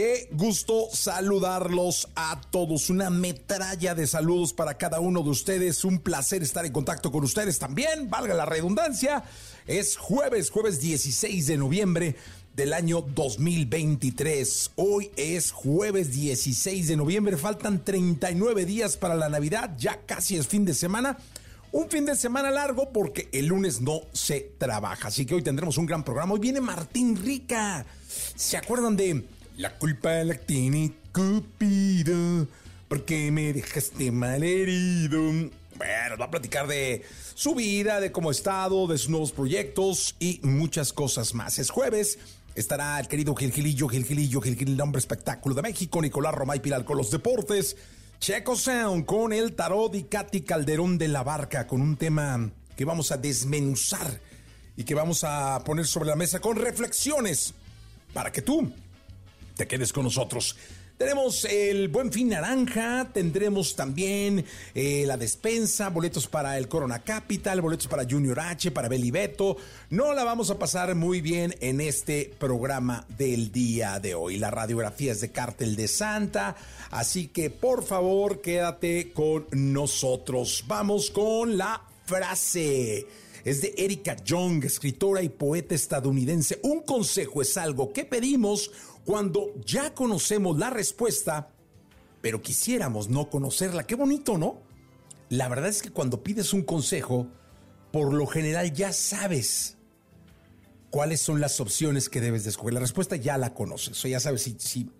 Qué gusto saludarlos a todos. Una metralla de saludos para cada uno de ustedes. Un placer estar en contacto con ustedes también, valga la redundancia. Es jueves, jueves 16 de noviembre del año 2023. Hoy es jueves 16 de noviembre. Faltan 39 días para la Navidad. Ya casi es fin de semana. Un fin de semana largo porque el lunes no se trabaja. Así que hoy tendremos un gran programa. Hoy viene Martín Rica. ¿Se acuerdan de La culpa la tiene Cupido? Porque me dejaste mal herido. Bueno, va a platicar de su vida, de cómo ha estado, de sus nuevos proyectos y muchas cosas más. Es jueves. Estará el querido Gilgilillo, Gilgilillo, Gilgilillo, hombre espectáculo de México, Nicolás Romay Piral con los deportes. Checo Sound con el tarot y Katy Calderón de la Barca con un tema que vamos a desmenuzar y que vamos a poner sobre la mesa con reflexiones para que tú te quedes con nosotros. Tenemos el Buen Fin Naranja, tendremos también eh, la despensa, boletos para el Corona Capital, boletos para Junior H, para Beli Beto. No la vamos a pasar muy bien en este programa del día de hoy. La radiografía es de Cártel de Santa, así que por favor quédate con nosotros. Vamos con la frase es de Erika Young, escritora y poeta estadounidense. Un consejo es algo que pedimos cuando ya conocemos la respuesta, pero quisiéramos no conocerla. Qué bonito, ¿no? La verdad es que cuando pides un consejo, por lo general ya sabes cuáles son las opciones que debes de escoger. La respuesta ya la conoces, o ya sabes si, si,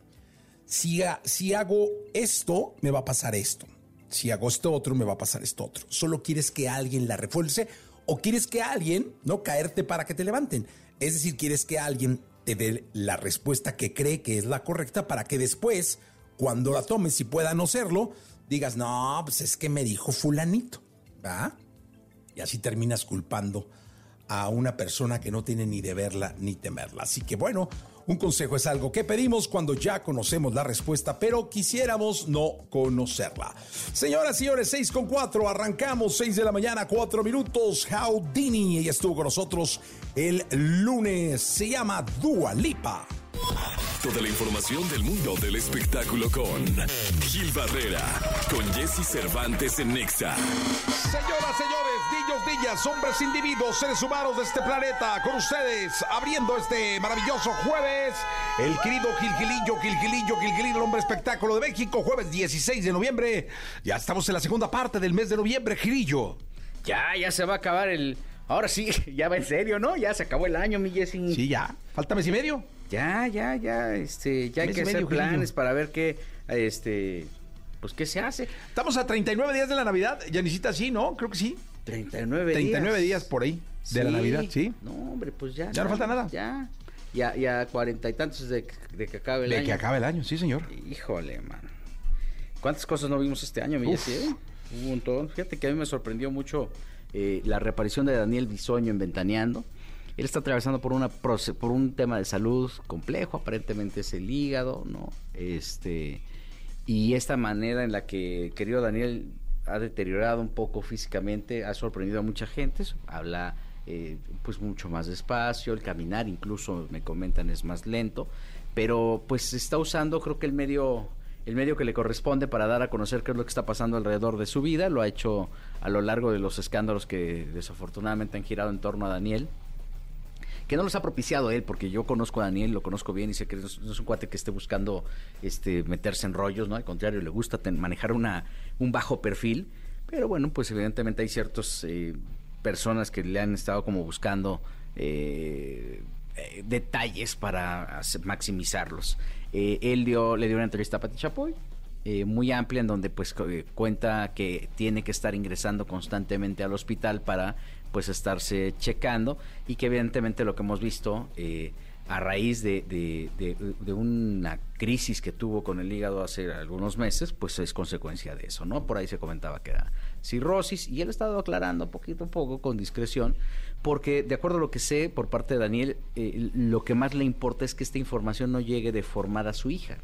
si, si hago esto, me va a pasar esto. Si hago esto otro, me va a pasar esto otro. Solo quieres que alguien la refuerce o quieres que alguien, no caerte para que te levanten. Es decir, quieres que alguien te dé la respuesta que cree que es la correcta para que después, cuando la tomes y pueda no serlo, digas, no, pues es que me dijo fulanito, ¿va? Y así terminas culpando a una persona que no tiene ni de verla ni temerla. Así que bueno, un consejo es algo que pedimos cuando ya conocemos la respuesta, pero quisiéramos no conocerla. Señoras y señores, 6 con 4, arrancamos 6 de la mañana, 4 minutos. Houdini, ella estuvo con nosotros el lunes, se llama Dua Lipa. Toda la información del mundo del espectáculo con Gil Barrera, con Jesse Cervantes en Nexa. Señoras, señores, niños, niñas, hombres, individuos, seres humanos de este planeta, con ustedes, abriendo este maravilloso jueves, el querido Gilgilillo, Gilgilillo, Gilgilillo, el hombre espectáculo de México, jueves 16 de noviembre. Ya estamos en la segunda parte del mes de noviembre, Gilillo. Ya, ya se va a acabar el... Ahora sí, ya va en serio, ¿no? Ya se acabó el año, mi Jesse. Sí, ya. Falta mes y medio. Ya, ya, ya, este, ya hay que y hacer medio, planes para ver qué, este, pues qué se hace. Estamos a 39 días de la Navidad. Yanisita, sí, ¿no? Creo que sí. 39 39 días. días por ahí de la Navidad, sí. No, hombre, pues ya. Ya no falta nada. Ya. Ya, ya cuarenta y tantos de, de que acabe el De año. que acabe el año, sí, señor. Híjole, man. ¿Cuántas cosas no vimos este año, mi. Jesse, eh? Un montón. Fíjate que a mí me sorprendió mucho eh, la reaparición de Daniel Bisoño en Ventaneando. Él está atravesando por una por un tema de salud complejo, aparentemente es el hígado, ¿no? Este y esta manera en la que querido Daniel ha deteriorado un poco físicamente ha sorprendido a mucha gente. Habla eh, pues mucho más despacio, el caminar incluso me comentan es más lento, pero pues está usando creo que el medio el medio que le corresponde para dar a conocer qué es lo que está pasando alrededor de su vida. Lo ha hecho a lo largo de los escándalos que desafortunadamente han girado en torno a Daniel que no los ha propiciado él, porque yo conozco a Daniel, lo conozco bien y sé que no es, un cuate que esté buscando este meterse en rollos, ¿no? Al contrario, le gusta manejar una un bajo perfil, pero bueno, pues evidentemente hay ciertas eh, personas que le han estado como buscando eh, eh, detalles para maximizarlos. él dio, le dio una entrevista a Pati Chapoy, muy amplia en donde pues cuenta que tiene que estar ingresando constantemente al hospital para pues estarse checando y que evidentemente lo que hemos visto eh, a raíz de, de, una crisis que tuvo con el hígado hace algunos meses, pues es consecuencia de eso, ¿no? Por ahí se comentaba que era cirrosis y él ha estado aclarando poquito a poco con discreción, porque de acuerdo a lo que sé por parte de Daniel, eh, lo que más le importa es que esta información no llegue deformada a su hija.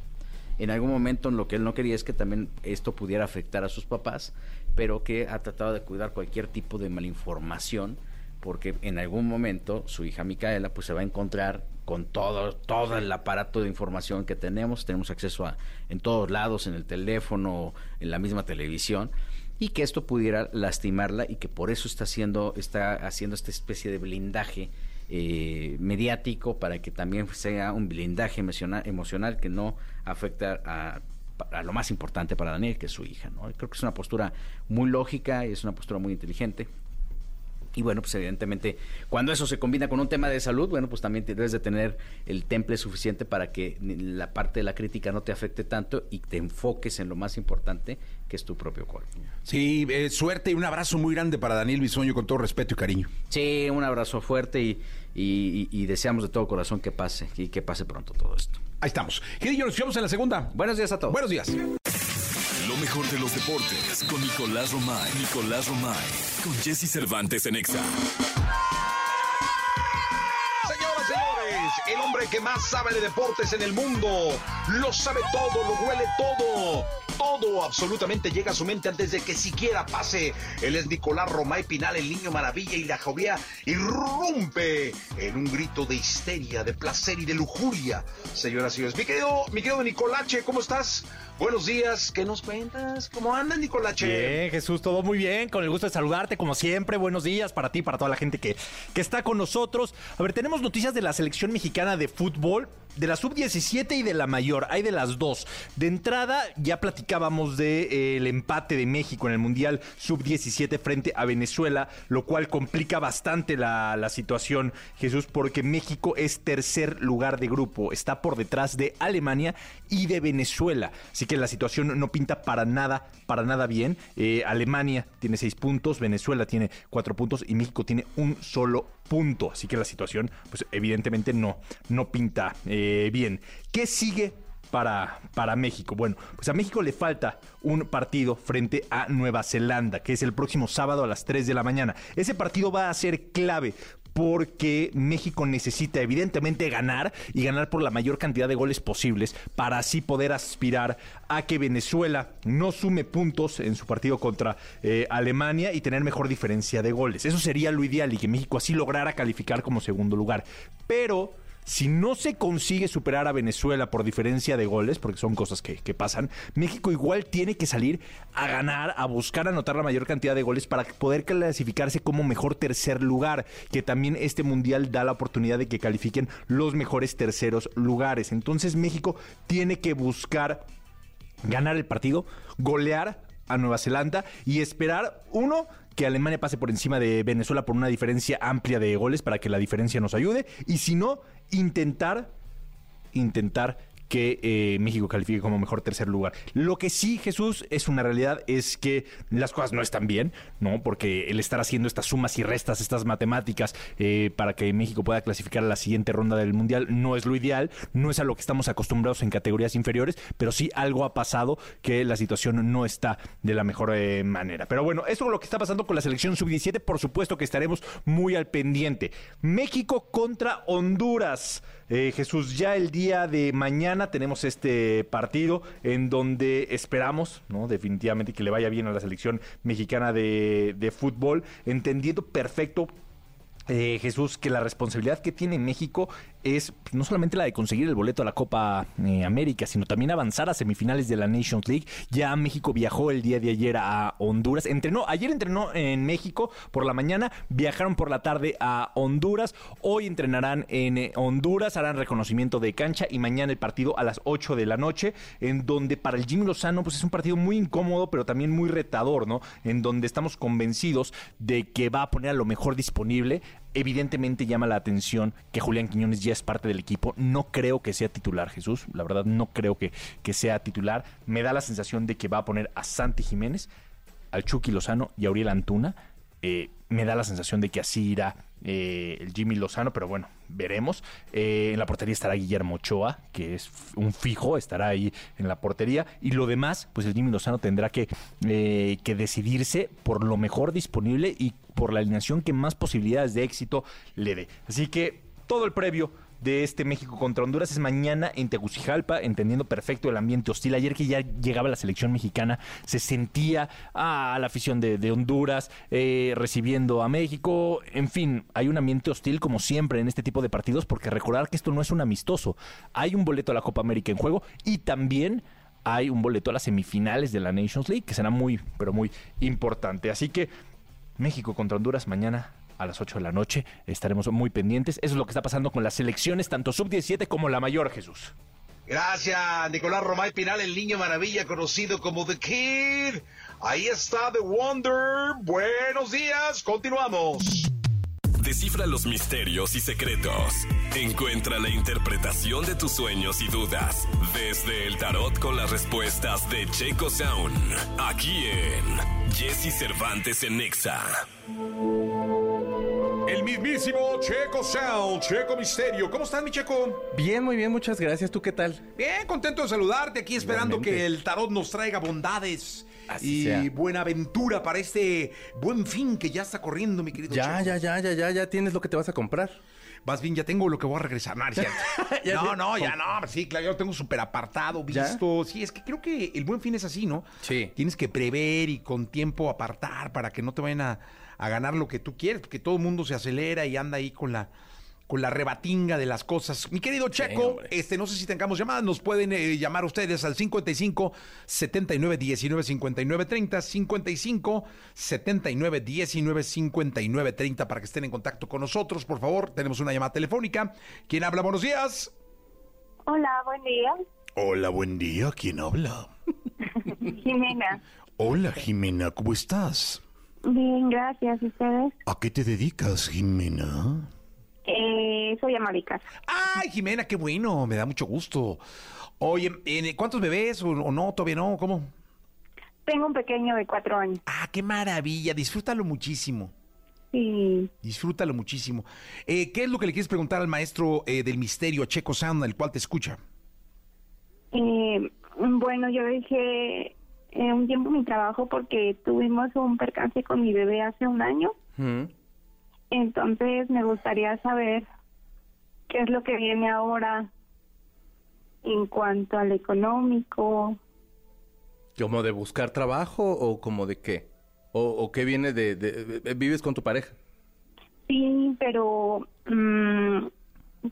En algún momento lo que él no quería es que también esto pudiera afectar a sus papás, pero que ha tratado de cuidar cualquier tipo de malinformación porque en algún momento su hija Micaela pues se va a encontrar con todo, todo el aparato de información que tenemos, tenemos acceso a en todos lados, en el teléfono, en la misma televisión, y que esto pudiera lastimarla y que por eso está haciendo, está haciendo esta especie de blindaje eh, mediático para que también sea un blindaje emocional, emocional que no afecta a, a, lo más importante para Daniel, que es su hija. ¿no? Creo que es una postura muy lógica y es una postura muy inteligente. Y bueno, pues evidentemente, cuando eso se combina con un tema de salud, bueno, pues también debes de tener el temple suficiente para que la parte de la crítica no te afecte tanto y te enfoques en lo más importante, que es tu propio cuerpo. Sí, eh, suerte y un abrazo muy grande para Daniel Bisoño, con todo respeto y cariño. Sí, un abrazo fuerte y, y, deseamos de todo corazón que pase y que pase pronto todo esto. Ahí estamos. Gilillo, nos vemos en la segunda. Buenos días a todos. Buenos días. Lo mejor de los deportes con Nicolás Romay. Nicolás Romay. Con Jesse Cervantes en Exa. El hombre que más sabe de deportes en el mundo. Lo sabe todo, lo huele todo todo absolutamente llega a su mente antes de que siquiera pase. Él es Nicolás Romay Pinal, el niño maravilla y la jovia irrumpe en un grito de histeria, de placer y de lujuria. Señoras y señores, mi querido, mi querido Nicolache, ¿cómo estás? Buenos días, ¿qué nos cuentas? ¿Cómo andas, Nicolache? Bien, Jesús, todo muy bien, con el gusto de saludarte, como siempre. Buenos días para ti, para toda la gente que, que está con nosotros. A ver, tenemos noticias de la selección mexicana de fútbol, de la sub-17 y de la mayor. Hay de las dos. De entrada, ya platicábamos del de, eh, empate de México en el Mundial sub-17 frente a Venezuela, lo cual complica bastante la, la situación, Jesús, porque México es tercer lugar de grupo. Está por detrás de Alemania y de Venezuela. Que la situación no pinta para nada, para nada bien. Eh, Alemania tiene seis puntos, Venezuela tiene cuatro puntos y México tiene un solo punto. Así que la situación, pues evidentemente no, no pinta eh, bien. ¿Qué sigue para, para, México? Bueno, pues a México le falta un partido frente a Nueva Zelanda, que es el próximo sábado a las 3 de la mañana. Ese partido va a ser clave porque México necesita evidentemente ganar y ganar por la mayor cantidad de goles posibles para así poder aspirar a que Venezuela no sume puntos en su partido contra eh, Alemania y tener mejor diferencia de goles. Eso sería lo ideal y que México así lograra calificar como segundo lugar. Pero si no se consigue superar a Venezuela por diferencia de goles, porque son cosas que, pasan, México igual tiene que salir a ganar, a buscar anotar la mayor cantidad de goles para poder clasificarse como mejor tercer lugar, que también este mundial da la oportunidad de que califiquen los mejores terceros lugares. Entonces México tiene que buscar ganar el partido, golear a Nueva Zelanda y esperar, uno, que Alemania pase por encima de Venezuela por una diferencia amplia de goles para que la diferencia nos ayude. Y si no, intentar, intentar que eh, México califique como mejor tercer lugar. Lo que sí, Jesús, es una realidad, es que las cosas no están bien, ¿no? Porque el estar haciendo estas sumas y restas, estas matemáticas, eh, para que México pueda clasificar a la siguiente ronda del Mundial, no es lo ideal, no es a lo que estamos acostumbrados en categorías inferiores, pero sí algo ha pasado que la situación no está de la mejor eh, manera. Pero bueno, eso es lo que está pasando con la selección sub-17, por supuesto que estaremos muy al pendiente. México contra Honduras. Jesús, ya el día de mañana tenemos este partido en donde esperamos, ¿no? Definitivamente que le vaya bien a la selección mexicana de, de fútbol, entendiendo perfecto eh, Jesús, que la responsabilidad que tiene México es pues, no solamente la de conseguir el boleto a la Copa eh, América, sino también avanzar a semifinales de la Nations League. Ya México viajó el día de ayer a Honduras. Entrenó, ayer entrenó en México por la mañana, viajaron por la tarde a Honduras. Hoy entrenarán en eh, Honduras, harán reconocimiento de cancha y mañana el partido a las 8 de la noche, en donde para el Jimmy Lozano pues es un partido muy incómodo, pero también muy retador, ¿no? En donde estamos convencidos de que va a poner a lo mejor disponible Evidentemente llama la atención que Julián Quiñones ya es parte del equipo. No creo que sea titular, Jesús. La verdad, no creo que, que sea titular. Me da la sensación de que va a poner a Santi Jiménez, al Chucky Lozano y a Antuna. Eh, me da la sensación de que así irá eh, el Jimmy Lozano, pero bueno, veremos. Eh, en la portería estará Guillermo Ochoa, que es un fijo, estará ahí en la portería. Y lo demás, pues el Jimmy Lozano tendrá que, que decidirse por lo mejor disponible y por la alineación que más posibilidades de éxito le dé. Así que todo el previo de este México contra Honduras es mañana en Tegucigalpa, entendiendo perfecto el ambiente hostil. Ayer que ya llegaba la selección mexicana, se sentía a la afición de, Honduras eh, recibiendo a México. En fin, hay un ambiente hostil como siempre en este tipo de partidos, porque recordar que esto no es un amistoso. Hay un boleto a la Copa América en juego y también hay un boleto a las semifinales de la Nations League, que será muy, pero muy importante. Así que México contra Honduras mañana a las 8 de la noche. Estaremos muy pendientes. Eso es lo que está pasando con las selecciones, tanto sub-17 como la mayor, Jesús. Gracias, Nicolás Romay Pinal, el niño maravilla conocido como The Kid. Ahí está The Wonder. Buenos días, continuamos. Descifra los misterios y secretos. Encuentra la interpretación de tus sueños y dudas desde el tarot con las respuestas de Checo Sound. Aquí en Jesse Cervantes en Nexa. El mismísimo Checo Sound, Checo Misterio. ¿Cómo estás, mi Checo? Bien, muy bien, muchas gracias. ¿Tú qué tal? Bien, contento de saludarte aquí, esperando que el tarot nos traiga bondades y buena aventura para este buen fin que ya está corriendo, mi querido Ya, ya, ya, ya, ya, ya tienes lo que te vas a comprar. Más bien, ya tengo lo que voy a regresar. No, no, no, ya no. Sí, claro, ya lo tengo súper apartado, visto. Sí, es que creo que el buen fin es así, ¿no? Sí. Tienes que prever y con tiempo apartar para que no te vayan a, a ganar lo que tú quieres, porque todo el mundo se acelera y anda ahí con la con la rebatinga de las cosas. Mi querido Checo, este, no sé si tengamos llamadas, nos pueden eh, llamar ustedes al 55 79 19 59 30, 55 79 19 59 30 para que estén en contacto con nosotros, por favor. Tenemos una llamada telefónica. ¿Quién habla? Buenos días. Hola, buen día. Hola, buen día. ¿Quién habla? Jimena. Hola, Jimena, ¿cómo estás? Bien, gracias. ¿Y ustedes? ¿A qué te dedicas, Jimena? Eh, soy ama de casa. Ay, Jimena, qué bueno, me da mucho gusto. Oye, ¿cuántos bebés o, no? ¿Todavía no? ¿Cómo? Tengo un pequeño de cuatro años. Ah, qué maravilla, disfrútalo muchísimo. Sí. Disfrútalo muchísimo. Eh, ¿Qué es lo que le quieres preguntar al maestro eh, del misterio, Checo Sound, el cual te escucha? Eh, bueno, yo dejé eh, un tiempo mi trabajo porque tuvimos un percance con mi bebé hace un año. Entonces me gustaría saber qué es lo que viene ahora en cuanto al económico. ¿Como de buscar trabajo o como de qué? ¿O, qué viene de, ¿Vives con tu pareja? Sí, pero mm,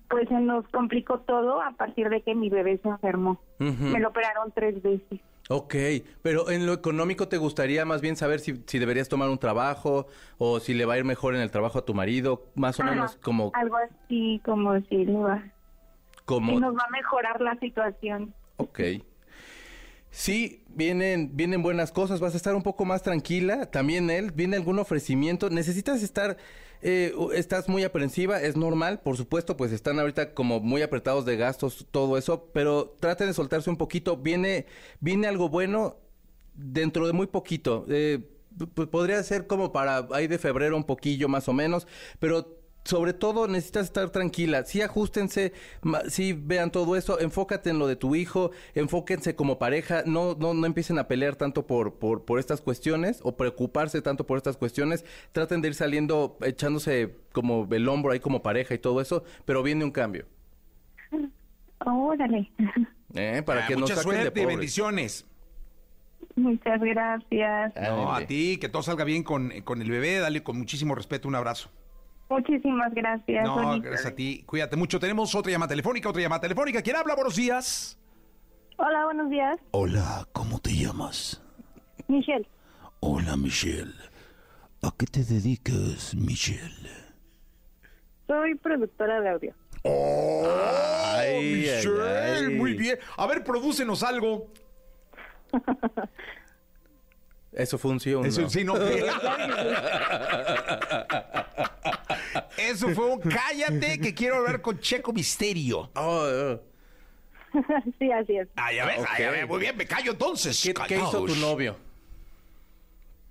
pues se nos complicó todo a partir de que mi bebé se enfermó. Me lo operaron tres veces. Ok, pero en lo económico te gustaría más bien saber si, si, deberías tomar un trabajo o si le va a ir mejor en el trabajo a tu marido, más o menos como... Algo así como si, como... si nos va a mejorar la situación. Ok. Sí, vienen, vienen buenas cosas, vas a estar un poco más tranquila. También él, viene algún ofrecimiento. Necesitas estar, eh, estás muy aprensiva, es normal, por supuesto, pues están ahorita como muy apretados de gastos, todo eso, pero traten de soltarse un poquito. Viene, viene algo bueno dentro de muy poquito. Eh, podría ser como para ahí de febrero un poquillo más o menos, pero sobre todo necesitas estar tranquila. Sí, ajustense, sí, vean todo eso, enfócate en lo de tu hijo, enfóquense como pareja, no, no, no empiecen a pelear tanto por, por, por estas cuestiones o preocuparse tanto por estas cuestiones. Traten de ir saliendo, echándose como el hombro ahí como pareja y todo eso, pero viene un cambio. Órale. Eh, para ah, que mucha suerte y bendiciones. Muchas gracias. No, a ti, que todo salga bien con, con el bebé, dale con muchísimo respeto un abrazo. Muchísimas gracias. No, bonito. gracias a ti. Cuídate mucho. Tenemos otra llamada telefónica, otra llamada telefónica. ¿Quién habla? Buenos días. Hola, buenos días. Hola, ¿cómo te llamas? Michelle. Hola, Michelle. ¿A qué te dedicas, Michelle? Soy productora de audio. Oh, Ay, Michelle, ay, ay. muy bien. A ver, prodúcenos algo. Eso funciona. Eso sí, no. Eso fue un cállate que quiero hablar con Checo Misterio. Oh, oh. sí, así es. Ah, ya ves, ah, ya ves, muy bien, me callo entonces. ¿Qué, qué hizo tu novio?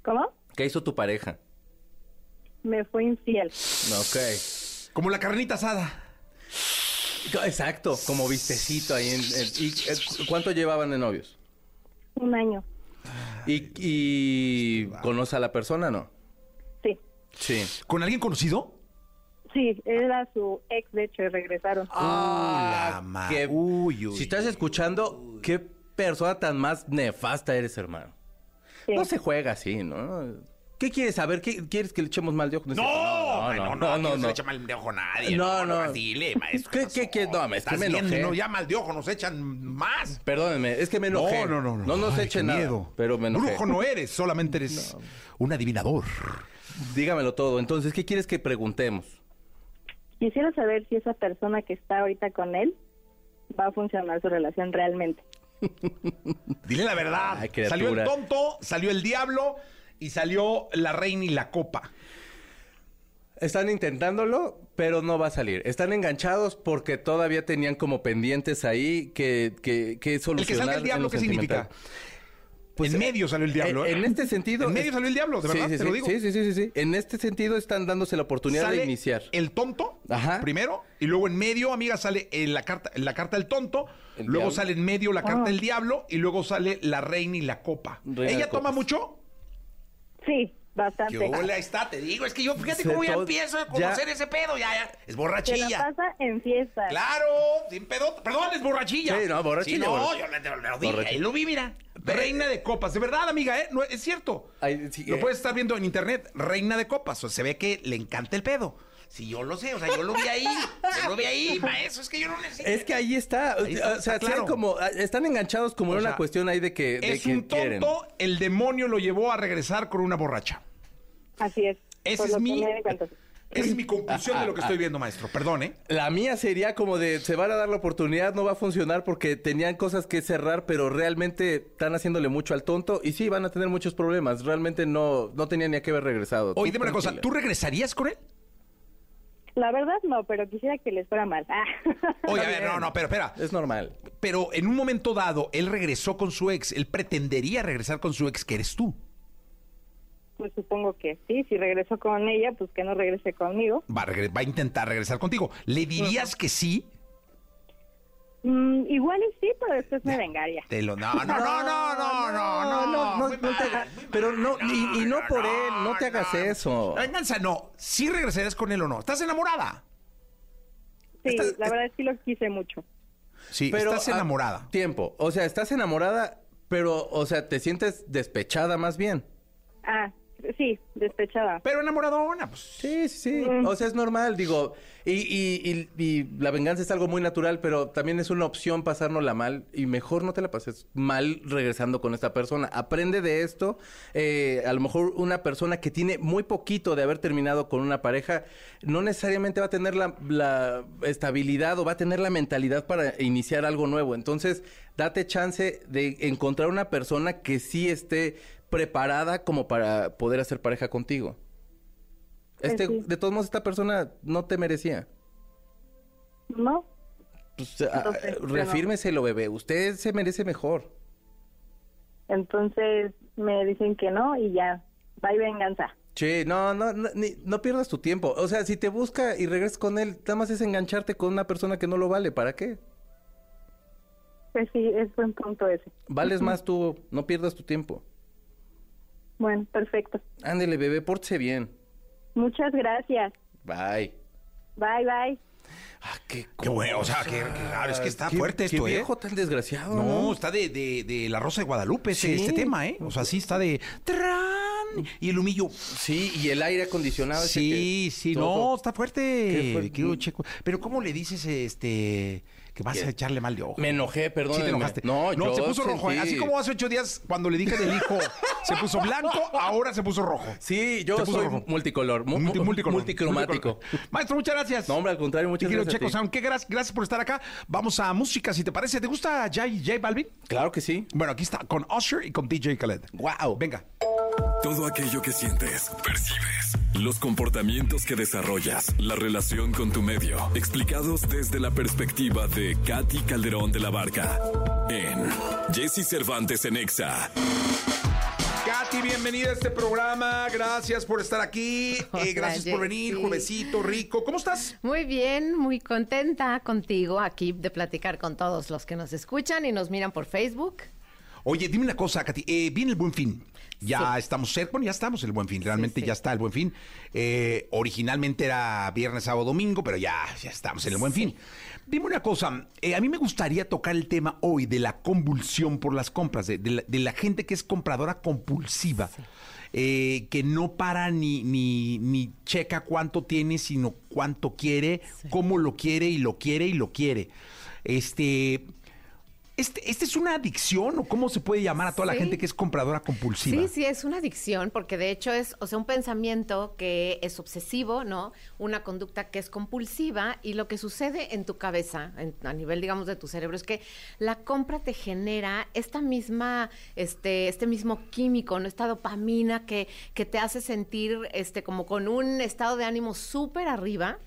¿Cómo? ¿Qué hizo tu pareja? Me fue infiel. Ok. Como la carnita asada. Exacto, como vistecito ahí. En, en- y, eh, ¿Cuánto llevaban de novios? Un año. ¿Y, y conoce a la persona, no? Sí. Sí. ¿Con alguien conocido? Sí, era su ex, de hecho, y regresaron. Ah, ma- qué- uy, uy. si estás escuchando, qué persona tan más nefasta eres, hermano. Sí. No se juega así, ¿no? ¿Qué quieres saber? ¿Qué, ¿Quieres que le echemos mal de ojo? No, es cierto. no, no, no, no, no, se echa mal de ojo a nadie. No, no. Dile, maestro. ¿Qué- qué- qué? No, me- es que Estás me enojé. No, ya mal de ojo, nos echan más. Perdónenme, es que me enojé. No, no, no, no. No nos Ay, echen nada, miedo. pero me enojé. Brujo no eres, solamente eres un adivinador. Dígamelo todo. Entonces, ¿qué quieres que preguntemos? Quisiera saber si esa persona que está ahorita con él va a funcionar su relación realmente. Dile la verdad. Ay, salió el tonto, salió el diablo y salió la reina y la copa. Están intentándolo, pero no va a salir. Están enganchados porque todavía tenían como pendientes ahí que, que, que El que solucionar. salga el diablo, lo ¿qué significa? Pues, en medio salió el diablo. En, ¿eh? en este sentido. En medio salió el diablo, de Sí, verdad, sí, te sí, lo digo. Sí, sí, sí, sí. En este sentido están dándose la oportunidad Sale de iniciar. el tonto Ajá. primero y luego en medio, amiga, sale eh, la carta, la carta del tonto, El luego diablo. sale en medio la carta del diablo y luego sale la reina y la copa. Reina ¿Ella toma copas. mucho? Sí, bastante. Yo, ahí está, te digo, es que yo fíjate Se cómo ya empiezo a ya- conocer ese pedo, ya, ya, es Se la borrachilla. pasa en fiestas. Claro, sin pedo, perdón, es borrachilla. Sí, no, borrachilla, Sí, no, borrachilla. yo le, lo dije, Borrachilla. ahí lo vi, mira. Reina de copas, de verdad, amiga, ¿eh? No, es cierto. Ay, sí, lo eh. puedes estar viendo en internet, reina de copas, o sea, se ve que le encanta el pedo. Si yo lo sé, o sea, yo lo vi ahí, yo lo vi ahí, maestro, es que yo no necesito. Es que ahí está. Ahí está, o sea, sí claro. como, están enganchados como O en una sea, cuestión ahí de que, de es que un quieren. tonto, el demonio lo llevó a regresar con una borracha. Así es. Ese es mi, esa es mi conclusión de lo que estoy viendo, maestro. Perdón, ¿eh? La mía sería como de, se van a dar la oportunidad, no va a funcionar porque tenían cosas que cerrar, pero realmente están haciéndole mucho al tonto y sí, van a tener muchos problemas. Realmente no, no tenían ni a qué haber regresado. Oye, dime una cosa. ¿tú regresarías con él? La verdad no, pero quisiera que les fuera mal. Ah. Oye, a ver, no, no, pero espera. Es normal. Pero en un momento dado, él regresó con su ex. Él pretendería regresar con su ex, que eres tú. Pues supongo que sí. Si regreso con ella, pues que no regrese conmigo. Va a, regre- va a intentar regresar contigo. ¿Le dirías que sí? Mm, igual y sí, pero después me vengaría. Te lo... No, no, no, no, no, no, no. no, muy no te hagas- pero no, y- y no por él, no te hagas eso. Venganza, no. ¿Sí regresarías con él o no? ¿Estás enamorada? Sí, Estás- la verdad sí lo quise mucho. Sí, Pero, estás ah, enamorada. tiempo. O sea, estás enamorada, pero, o sea, te sientes despechada más bien. Ah, sí, despechada. Pero enamoradona, pues. Sí, sí, sí. Mm. O sea, es normal, digo. Y, y, y, y la venganza es algo muy natural, pero también es una opción pasárnosla mal. Y mejor no te la pases mal regresando con esta persona. Aprende de esto. Eh, a lo mejor una persona que tiene muy poquito de haber terminado con una pareja, no necesariamente va a tener la, la estabilidad o va a tener la mentalidad para iniciar algo nuevo. Entonces, date chance de encontrar una persona que sí esté preparada como para poder hacer pareja contigo. Este, sí. de todos modos, esta persona no te merecía. ¿No? Pues, ah, Entonces, reafírmeselo, bebé. Usted se merece mejor. Entonces me dicen que no y ya. Bye venganza. Che, no, no, no, ni- no pierdas tu tiempo. O sea, si te busca y regresas con él, nada más es engancharte con una persona que no lo vale. ¿Para qué? Pues sí, es buen punto ese. Vales más tú, no pierdas tu tiempo. Bueno, perfecto. Ándele, bebé, pórtese bien. Muchas gracias. Bye. Bye, bye. Ah, qué, Qué bueno, o sea, que, que claro, es que está Qué- fuerte qué esto, ¿eh? viejo tan desgraciado. No, No, está de, de, de La Rosa de Guadalupe ese, Sí. este tema, ¿eh? O sea, sí está de... Tran, Y el humillo. Sí, y el aire acondicionado. ese Sí, que sí, todo- no, está Qué fuerte, querido Checo. Pero ¿cómo le dices este que vas ¿Qué? a echarle mal de ojo? Me enojé, perdón. Sí te enojaste. No, yo se puso rojo. ¿eh? Así como hace ocho días cuando le dije del hijo se puso blanco, ahora se puso rojo. Sí, yo soy rojo. multicolor, mu- Multi- multicolor. multicromático. Multicolor. Maestro, muchas gracias. No, hombre, al contrario, muchas gracias. Checo qué gracias, gracias por estar acá. Vamos a música, si te parece. ¿Te gusta J, J Balvin? Claro que sí. Bueno, aquí está, con Usher y con DJ Khaled. Wow. Venga. Todo aquello que sientes, percibes, los comportamientos que desarrollas, la relación con tu medio, explicados desde la perspectiva de Katy Calderón de la Barca en Jesse Cervantes en Exa. Katy, bienvenida a este programa. Gracias por estar aquí. Eh, gracias por venir, juevesito, rico. ¿Cómo estás? Muy bien, muy contenta contigo aquí de platicar con todos los que nos escuchan y nos miran por Facebook. Oye, dime una cosa, Katy. Eh, viene el buen fin. Ya Sí. estamos cerca, bueno, ya estamos en el buen fin. Realmente sí. ya está el buen fin. Eh, originalmente era viernes, sábado, domingo, pero ya, ya estamos en el buen fin. Dime una cosa. eh, a mí me gustaría tocar el tema hoy de la convulsión por las compras, de, de la, de la gente que es compradora compulsiva. eh, que no para ni, ni, ni checa cuánto tiene, sino cuánto quiere, cómo lo quiere y lo quiere y lo quiere. Este, este, ¿Este es una adicción o cómo se puede llamar a toda la gente que es compradora compulsiva? Sí, sí, es una adicción porque de hecho es, o sea, un pensamiento que es obsesivo, ¿no? Una conducta que es compulsiva y lo que sucede en tu cabeza, en- a nivel, digamos, de tu cerebro, es que la compra te genera esta misma, este, este mismo químico, ¿no? Esta dopamina que, que te hace sentir, este, como con un estado de ánimo súper arriba.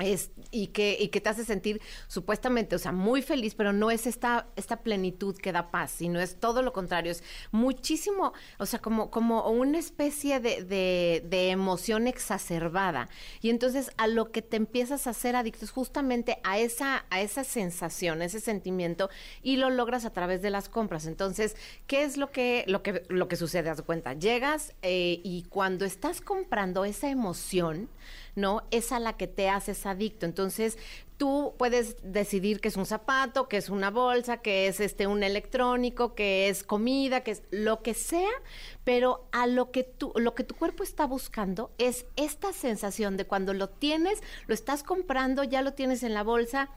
Es, y, que, y que te hace sentir supuestamente, o sea, muy feliz, pero no es esta, esta plenitud que da paz, sino es todo lo contrario, es muchísimo, o sea, como, como una especie de, de- de emoción exacerbada. Y entonces a lo que te empiezas a hacer adicto es justamente a esa, a esa sensación, ese sentimiento, y lo logras a través de las compras. Entonces, ¿qué es lo que, lo que, lo que sucede? Haz cuenta, llegas eh, y cuando estás comprando esa emoción, ¿no? Es a la que te haces adicto. Entonces, tú puedes decidir que es un zapato, que es una bolsa, que es este un electrónico, que es comida, que es lo que sea, pero a lo que lo que tu cuerpo está buscando es esta sensación de cuando lo tienes, lo estás comprando, ya lo tienes en la bolsa,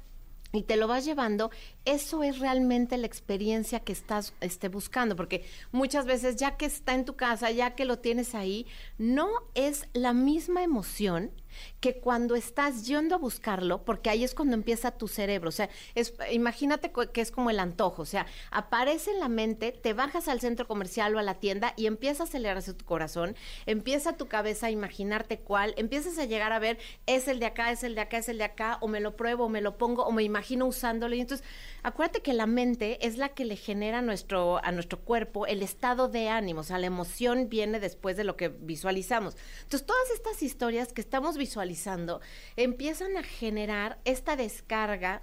y te lo vas llevando, eso es realmente la experiencia que estás este, buscando, porque muchas veces ya que está en tu casa, ya que lo tienes ahí, no es la misma emoción que cuando estás yendo a buscarlo, porque ahí es cuando empieza tu cerebro, o sea, imagínate que es como el antojo, o sea, aparece en la mente, te bajas al centro comercial o a la tienda y empieza a acelerarse tu corazón, empieza tu cabeza a imaginarte cuál, empiezas a llegar a ver, es el de acá, es el de acá, es el de acá, o me lo pruebo, o me lo pongo, o me imagino usándolo, y entonces, acuérdate que la mente es la que le genera a nuestro, a nuestro cuerpo el estado de ánimo, o sea, la emoción viene después de lo que visualizamos. Entonces, todas estas historias que estamos visualizando empiezan a generar esta descarga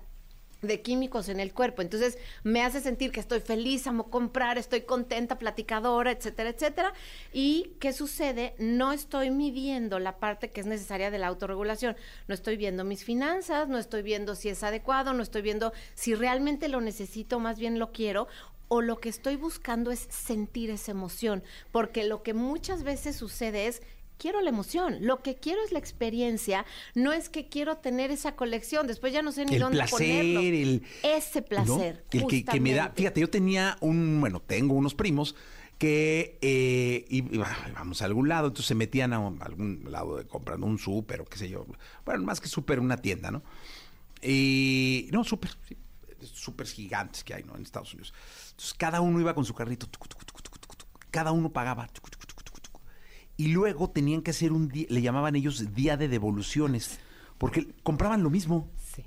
de químicos en el cuerpo. Entonces me hace sentir que estoy feliz, amo comprar, estoy contenta, platicadora, etcétera, etcétera. ¿Y qué sucede? No estoy midiendo la parte que es necesaria de la autorregulación. No estoy viendo mis finanzas, no estoy viendo si es adecuado, no estoy viendo si realmente lo necesito, más bien lo quiero. O lo que estoy buscando es sentir esa emoción, porque lo que muchas veces sucede es quiero la emoción. Lo que quiero es la experiencia. No es que quiero tener esa colección. Después ya no sé ni el dónde placer, ponerlo. el Ese ¿no? placer. el que, que me da. Fíjate, yo tenía un, bueno, tengo unos primos que eh, vamos a algún lado, entonces se metían a, un- a algún lado de comprando un súper o qué sé yo. Bueno, más que súper, una tienda, ¿no? Y no, súper, súper gigantes que hay, ¿no? En Estados Unidos. Entonces cada uno iba con su carrito, cada uno pagaba. Y luego tenían que hacer un día, le llamaban ellos día de devoluciones, porque compraban lo mismo. Sí.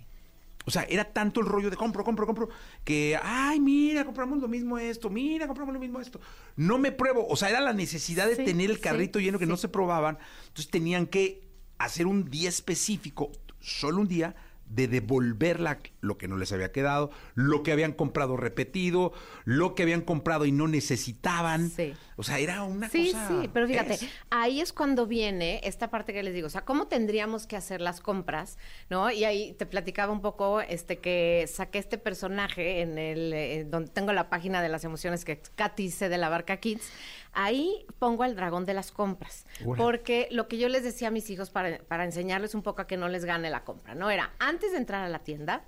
O sea, era tanto el rollo de compro, compro, compro, que, ay, mira, compramos lo mismo esto, mira, compramos lo mismo esto. No me pruebo. O sea, era la necesidad de Sí, tener el sí, carrito lleno que no se probaban. Entonces tenían que hacer un día específico, solo un día, de devolver la- lo que no les había quedado, lo que habían comprado repetido, lo que habían comprado y no necesitaban. Sí. O sea, era una Sí, cosa. sí, pero fíjate, es- ahí es cuando viene esta parte que les digo, o sea, cómo tendríamos que hacer las compras, ¿no? Y ahí te platicaba un poco, este, que saqué este personaje en el, eh, donde tengo la página de las emociones que Katy C de la Barca Kids. Ahí pongo al dragón de las compras. Porque lo que yo les decía a mis hijos para, para enseñarles un poco a que no les gane la compra, ¿no? Era antes de entrar a la tienda,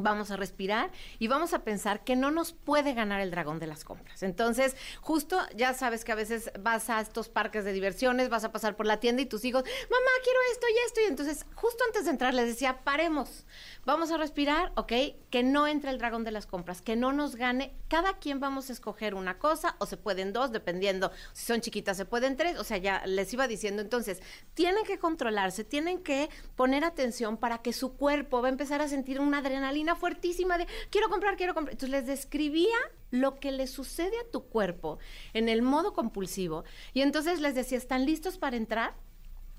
Vamos a respirar y vamos a pensar que no nos puede ganar el dragón de las compras. Entonces, justo ya sabes que a veces vas a estos parques de diversiones, vas a pasar por la tienda y tus hijos, mamá, quiero esto y esto. Y entonces, justo antes de entrar, les decía, paremos, vamos a respirar, ¿ok? Que no entre el dragón de las compras, que no nos gane. Cada quien vamos a escoger una cosa o se pueden dos, dependiendo. Si son chiquitas, se pueden tres. O sea, ya les iba diciendo. Entonces, tienen que controlarse, tienen que poner atención para que su cuerpo va a empezar a sentir una adrenalina fuertísima de quiero comprar, quiero comprar. Entonces les describía lo que le sucede a tu cuerpo en el modo compulsivo. Y entonces les decía, ¿están listos para entrar?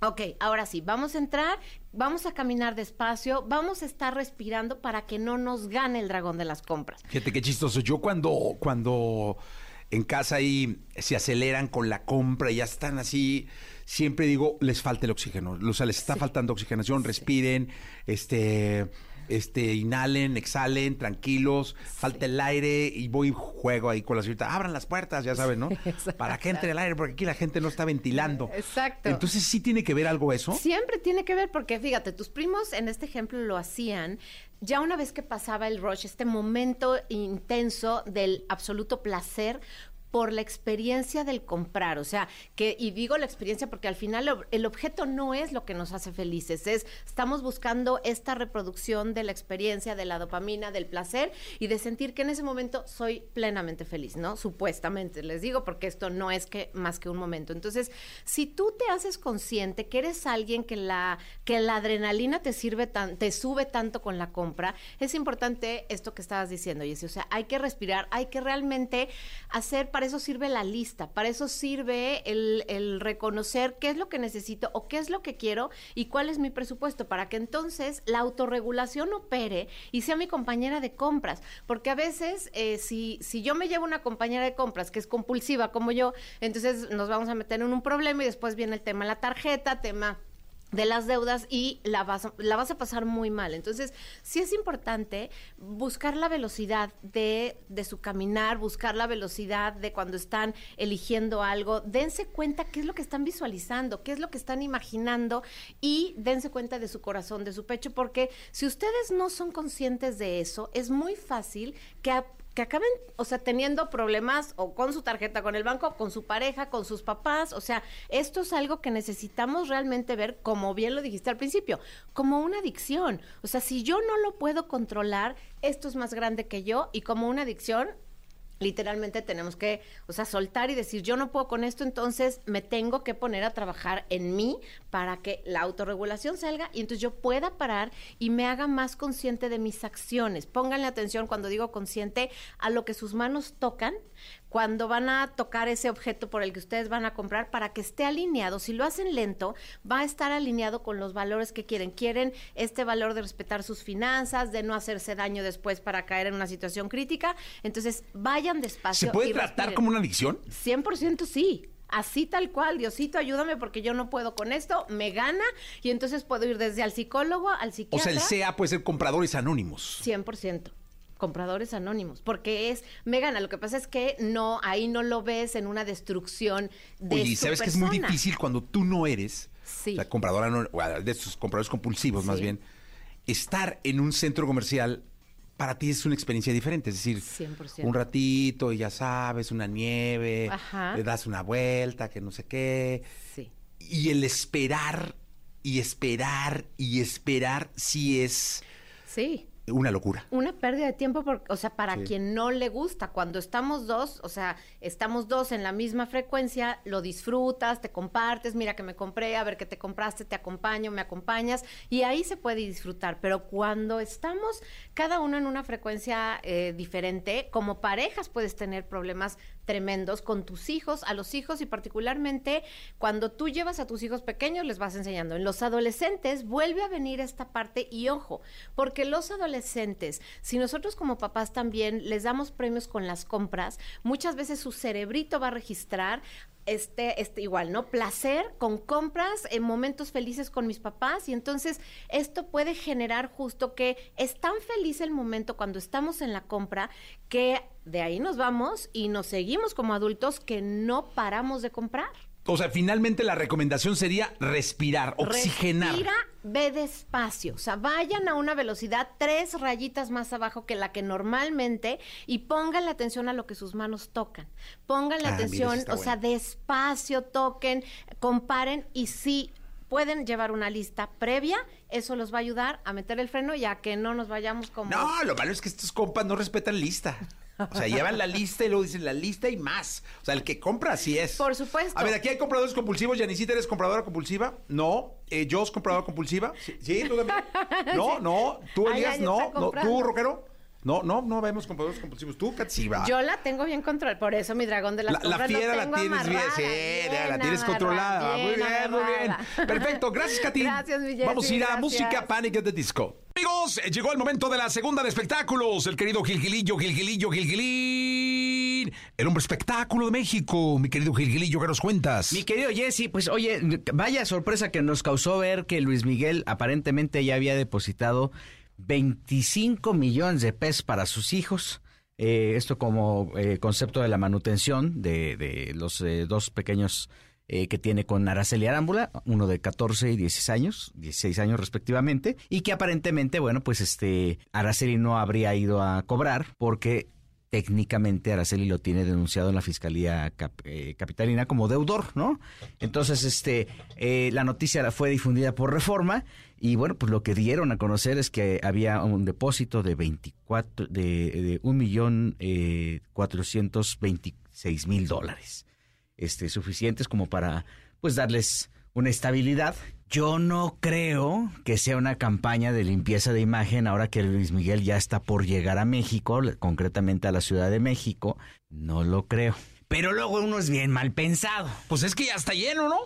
Ok, ahora sí, vamos a entrar, vamos a caminar despacio, vamos a estar respirando para que no nos gane el dragón de las compras. Fíjate qué chistoso. Yo cuando, cuando en casa ahí se aceleran con la compra y ya están así, siempre digo, les falta el oxígeno. O sea, les está faltando oxigenación, respiren, este este, inhalen, exhalen, tranquilos, falta el aire y voy juego ahí con la señorita, abran las puertas, ya saben, ¿no? Para que entre el aire, porque aquí la gente no está ventilando. Exacto. Entonces, ¿sí tiene que ver algo eso? Siempre tiene que ver, porque fíjate, tus primos en este ejemplo lo hacían ya una vez que pasaba el rush, este momento intenso del absoluto placer, por la experiencia del comprar, o sea, que y digo la experiencia porque al final el objeto no es lo que nos hace felices, es estamos buscando esta reproducción de la experiencia de la dopamina, del placer y de sentir que en ese momento soy plenamente feliz, ¿no? Supuestamente, les digo porque esto no es que más que un momento. Entonces, si tú te haces consciente que eres alguien que la que la adrenalina te sirve tan te sube tanto con la compra, es importante esto que estabas diciendo, Jessy, o sea, hay que respirar, hay que realmente hacer para eso sirve la lista, para eso sirve el, reconocer qué es lo que necesito o qué es lo que quiero y cuál es mi presupuesto, para que entonces la autorregulación opere y sea mi compañera de compras. Porque a veces, eh, si, si yo me llevo una compañera de compras que es compulsiva como yo, entonces nos vamos a meter en un problema y después viene el tema de la tarjeta, tema de las deudas y la vas, a, la vas a pasar muy mal. Entonces, sí es importante buscar la velocidad de, de, su caminar, buscar la velocidad de cuando están eligiendo algo. Dense cuenta qué es lo que están visualizando, qué es lo que están imaginando y dense cuenta de su corazón, de su pecho, porque si ustedes no son conscientes de eso, es muy fácil que que acaben, o sea, teniendo problemas o con su tarjeta, con el banco, con su pareja, con sus papás. O sea, esto es algo que necesitamos realmente ver, como bien lo dijiste al principio, como una adicción. O sea, si yo no lo puedo controlar, esto es más grande que yo y como una adicción, literalmente tenemos que, o sea, soltar y decir, yo no puedo con esto, entonces me tengo que poner a trabajar en mí para que la autorregulación salga y entonces yo pueda parar y me haga más consciente de mis acciones. Pónganle atención cuando digo consciente a lo que sus manos tocan, cuando van a tocar ese objeto por el que ustedes van a comprar para que esté alineado. Si lo hacen lento, va a estar alineado con los valores que quieren. Quieren este valor de respetar sus finanzas, de no hacerse daño después para caer en una situación crítica. Entonces, vayan despacio. ¿Se puede tratar como una adicción? 100% sí así tal cual, Diosito, ayúdame porque yo no puedo con esto, me gana y entonces puedo ir desde al psicólogo, al psiquiatra. O sea, el CA puede ser compradores anónimos. 100% compradores anónimos, porque es, me gana. Lo que pasa es que no, ahí no lo ves en una destrucción de Oye, ¿sabes que es muy difícil cuando tú no eres sí. la compradora de estos compradores compulsivos más bien, estar en un centro comercial para ti es una experiencia diferente, es decir, un ratito y ya sabes, una nieve, le das una vuelta, que no sé qué. Sí. Y el esperar y esperar y esperar sí es Sí una locura. Una pérdida de tiempo, porque, o sea, para quien no le gusta, cuando estamos dos, o sea, estamos dos en la misma frecuencia, lo disfrutas, te compartes, mira que me compré, a ver qué te compraste, te acompaño, me acompañas, y ahí se puede disfrutar. Pero cuando estamos cada uno en una frecuencia eh, diferente, como parejas puedes tener problemas tremendos con tus hijos, a los hijos y particularmente cuando tú llevas a tus hijos pequeños les vas enseñando. En los adolescentes vuelve a venir esta parte y ojo, porque los adolescentes, si nosotros como papás también les damos premios con las compras, muchas veces su cerebrito va a registrar este, este igual, ¿no? Placer con compras en momentos felices con mis papás y entonces esto puede generar justo que es tan feliz el momento cuando estamos en la compra que de ahí nos vamos y nos seguimos como adultos que no paramos de comprar. O sea, finalmente la recomendación sería respirar, oxigenar. Respira, ve despacio. O sea, vayan a una velocidad tres rayitas más abajo que la que normalmente y pongan la atención a lo que sus manos tocan. Pongan la Ah, atención, o sea, despacio, toquen, comparen y sí pueden llevar una lista previa, eso los va a ayudar a meter el freno y a que no nos vayamos como... No, lo malo es que estos compas no respetan lista. O sea, llevan la lista y luego dicen la lista y más. O sea, el que compra así es. Por supuesto. A ver, aquí hay compradores compulsivos. Yanisita, ¿eres compradora compulsiva? No. Eh, ¿Yo soy compradora compulsiva? Sí, sí, tú también. No, no. ¿Tú, Elías? No, no. ¿Tú, Rockero? No, no, no vemos compradores compulsivos. ¿Tú, Katsiba? Yo la tengo bien controlada, por eso mi dragón de las La, la compras fiera la tienes bien, sí, bien la tienes amarrada, controlada. muy bien, muy bien. Perfecto, gracias, Katy. Gracias, mi Jessy, Vamos a ir a gracias. música Panic at the Disco. Amigos, eh, llegó el momento de la segunda de espectáculos. El querido Gilgilillo, Gilgilillo, Gilgilín. El hombre espectáculo de México. Mi querido Gilgilillo, ¿qué nos cuentas? Mi querido Jesse, pues oye, vaya sorpresa que nos causó ver que Luis Miguel aparentemente ya había depositado 25 millones de pesos para sus hijos. Eh, esto como eh, concepto de la manutención de, de los eh, dos pequeños que tiene con Araceli Arámbula, uno de 14 y 16 años, 16 años respectivamente, y que aparentemente, bueno, pues este Araceli no habría ido a cobrar porque técnicamente Araceli lo tiene denunciado en la Fiscalía eh, Capitalina como deudor, ¿no? Entonces, este, eh, la noticia fue difundida por Reforma y bueno, pues lo que dieron a conocer es que había un depósito de 24, de, un millón eh, 426 mil dólares, este, suficientes como para, pues, darles una estabilidad. Yo no creo que sea una campaña de limpieza de imagen ahora que Luis Miguel ya está por llegar a México, concretamente a la Ciudad de México. No lo creo. Pero luego uno es bien mal pensado. Pues es que ya está lleno, ¿no?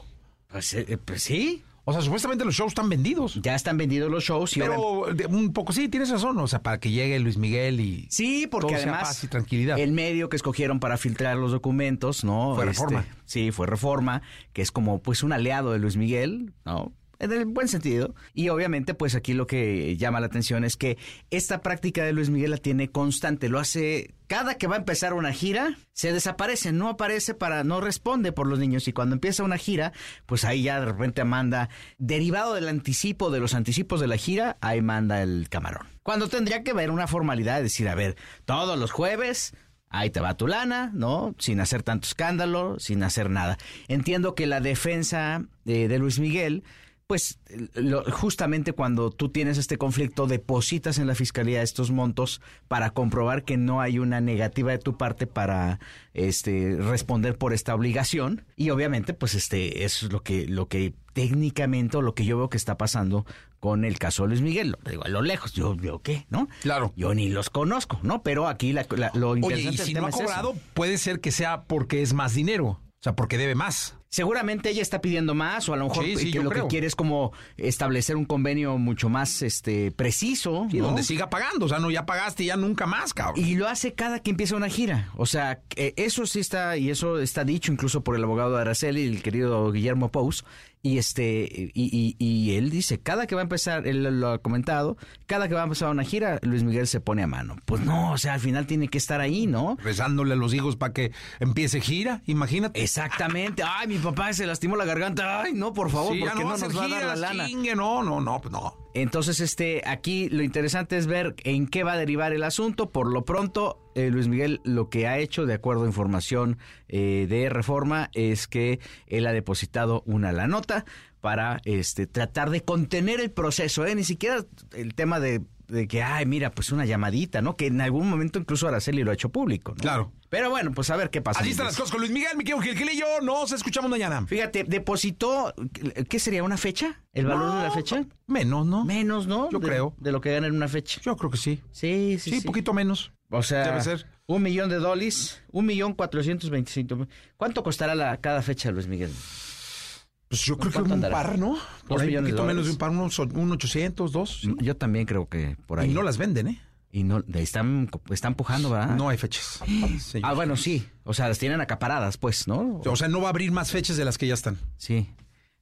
Pues, eh, pues sí, O sea, supuestamente los shows están vendidos. ya están vendidos los shows y Pero un poco, sí, tienes razón. O sea, para que llegue Luis Miguel y. Sí, porque todo sea además paz y tranquilidad. el medio que escogieron para filtrar los documentos, ¿no? Fue Reforma. Sí, fue Reforma, que es como pues un aliado de Luis Miguel, ¿no? En el buen sentido. Y obviamente, pues aquí lo que llama la atención es que esta práctica de Luis Miguel la tiene constante. Lo hace cada que va a empezar una gira, se desaparece, no aparece para, no responde por los niños. Y cuando empieza una gira, pues ahí ya de repente manda, derivado del anticipo, de los anticipos de la gira, ahí manda el camarón. Cuando tendría que ver una formalidad, de decir, a ver, todos los jueves Ahí te va tu lana, ¿no? Sin hacer tanto escándalo, sin hacer nada. Entiendo que la defensa de, de Luis Miguel, pues lo- justamente cuando tú tienes este conflicto, depositas en la fiscalía estos montos para comprobar que no hay una negativa de tu parte para este responder por esta obligación. Y obviamente, pues este, eso es lo que, lo que técnicamente o lo que yo veo que está pasando con el caso de Luis Miguel. Lo digo a lo lejos, yo veo qué, ¿no? Claro. Yo ni los conozco, ¿no? Pero aquí la- la- lo Oye, interesante y si no ha es cobrado, puede ser que sea porque es más dinero. O sea, porque debe más. Seguramente ella está pidiendo más o a lo mejor Sí, sí, que lo creo. que quiere es como establecer un convenio mucho más este preciso, Y ¿no? donde siga pagando. O sea, no, ya pagaste y ya nunca más, cabrón. Y lo hace cada que empieza una gira. O sea, que eso sí está, y eso está dicho incluso por el abogado de Araceli, el querido Guillermo Pous. Y este, y, y- y él dice, cada que va a empezar, él lo ha comentado, cada que va a empezar una gira, Luis Miguel se pone a mano. Pues no, o sea, al final tiene que estar ahí, ¿no? Rezándole a los hijos para que empiece gira, imagínate. Exactamente. Ay, mi papá se lastimó la garganta. Ay, no, por favor, Sí, porque no nos va a dar la lana. chingue, no, no, no, pues no. Entonces, este, aquí lo interesante es ver en qué va a derivar el asunto. Por lo pronto, eh, Luis Miguel lo que ha hecho, de acuerdo a información eh, de Reforma, es que él ha depositado una la nota para este tratar de contener el proceso, ¿eh? Ni siquiera el tema de, de que, ay, mira, pues una llamadita, ¿no? Que en algún momento incluso Araceli lo ha hecho público, ¿no? Claro. Pero bueno, pues a ver qué pasa. Así están las cosas con Luis Miguel, mi querido Gilgilillo. Nos escuchamos mañana. Fíjate, depositó, ¿qué sería? ¿Una fecha? ¿El valor de la fecha? Menos, ¿no? Menos, ¿no? Yo De- creo. De lo que gana en una fecha. Yo creo que sí. Sí, sí, Sí, sí. poquito menos. O sea, Debe ser. un millón de dólares, un millón cuatrocientos veinticinco. ¿Cuánto costará la, cada fecha, Luis Miguel? Pues yo creo que ¿Cuánto un andará? par, ¿no? Por ¿Dos ahí, un de poquito menos de un par, unos, un 800, dos. sí. Yo también creo que por ahí. Y no las venden, ¿eh? Y no, están, están pujando, ¿verdad? No hay fechas. señor. Ah, bueno, sí. O sea, las tienen acaparadas, pues, ¿no? O sea, no va a abrir más fechas de las que ya están. Sí.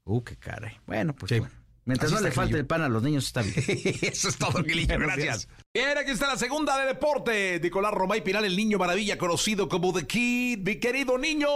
Uh, qué caray. Bueno, pues Sí. bueno. Mientras Así no le falte el pan a los niños, está bien. Eso es todo, Gilillo. Gracias. Bien, aquí está la segunda de deporte. Nicolás Romay Pinal, el niño maravilla, conocido como The Kid. Mi querido niño,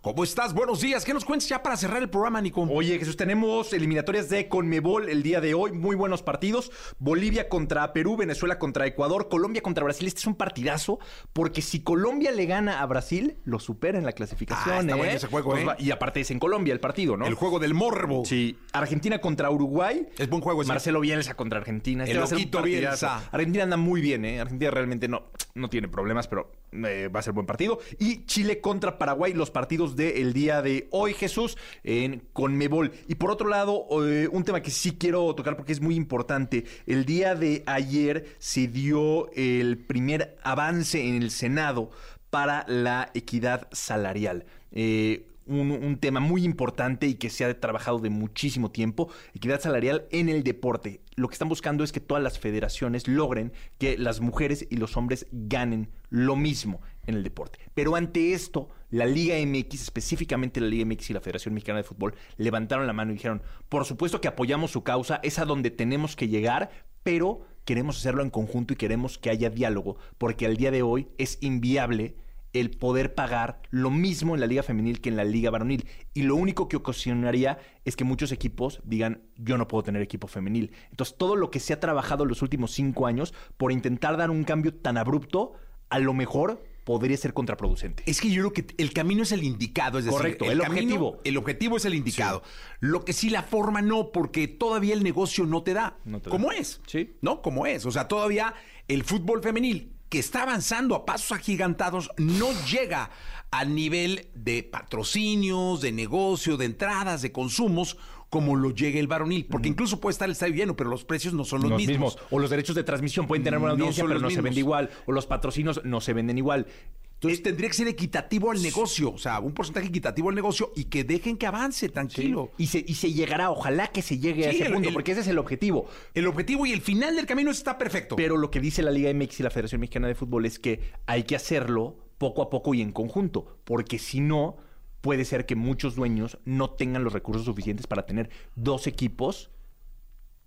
¿cómo estás? Buenos días. ¿Qué nos cuentas ya para cerrar el programa, Nico? Oye, Jesús, tenemos eliminatorias de Conmebol el día de hoy. Muy buenos partidos. Bolivia contra Perú, Venezuela contra Ecuador, Colombia contra Brasil. Este es un partidazo porque si Colombia le gana a Brasil, lo supera en la clasificación. Ah, está ¿eh? bueno ese juego, ¿eh? va- Y aparte es en Colombia el partido, ¿no? El juego del morbo. Sí, Argentina contra Uruguay. Es buen juego ese. Marcelo Bielsa contra Argentina. El va a ser un loquito partidazo. Bielsa. Argentina anda muy bien, ¿eh? Argentina realmente no, no tiene problemas, pero eh, va a ser buen partido. Y Chile contra Paraguay, los partidos del día de hoy, Jesús, en Conmebol. Y por otro lado, eh, un tema que sí quiero tocar porque es muy importante. El día de ayer se dio el primer avance en el Senado para la equidad salarial. Eh, un, tema muy importante y que se ha trabajado de muchísimo tiempo, equidad salarial en el deporte. Lo que están buscando es que todas las federaciones logren que las mujeres y los hombres ganen lo mismo en el deporte. Pero ante esto, la Liga MX, específicamente la Liga MX y la Federación Mexicana de Fútbol, levantaron la mano y dijeron, por supuesto que apoyamos su causa, es a donde tenemos que llegar, pero queremos hacerlo en conjunto y queremos que haya diálogo, porque al día de hoy es inviable el poder pagar lo mismo en la liga femenil que en la liga varonil. Y lo único que ocasionaría es que muchos equipos digan, yo no puedo tener equipo femenil. Entonces, todo lo que se ha trabajado en los últimos cinco años por intentar dar un cambio tan abrupto, a lo mejor podría ser contraproducente. Es que yo creo que el camino es el indicado, es decir, Correcto, el camino- objetivo. El objetivo es el indicado. Lo que sí la forma no, porque todavía el negocio no te da. No te da. ¿Cómo es? Sí. ¿No? ¿Cómo es? O sea, todavía el fútbol femenil, que está avanzando a pasos agigantados, no llega al nivel de patrocinios, de negocio, de entradas, de consumos, como lo llega el varonil. Porque incluso puede estar el estadio lleno, pero los precios no son los, mismos. O los derechos de transmisión pueden tener No audiencia, pero no se vende igual. O los patrocinios no se venden igual. Entonces tendría que ser equitativo al negocio, o sea, un porcentaje equitativo al negocio y que dejen que avance, tranquilo. Y se, y se llegará, ojalá que se llegue a ese el- punto, el- porque ese es el objetivo. El objetivo y el final del camino está perfecto. Pero lo que dice la Liga MX y la Federación Mexicana de Fútbol es que hay que hacerlo poco a poco y en conjunto, porque si no, puede ser que muchos dueños no tengan los recursos suficientes para tener dos equipos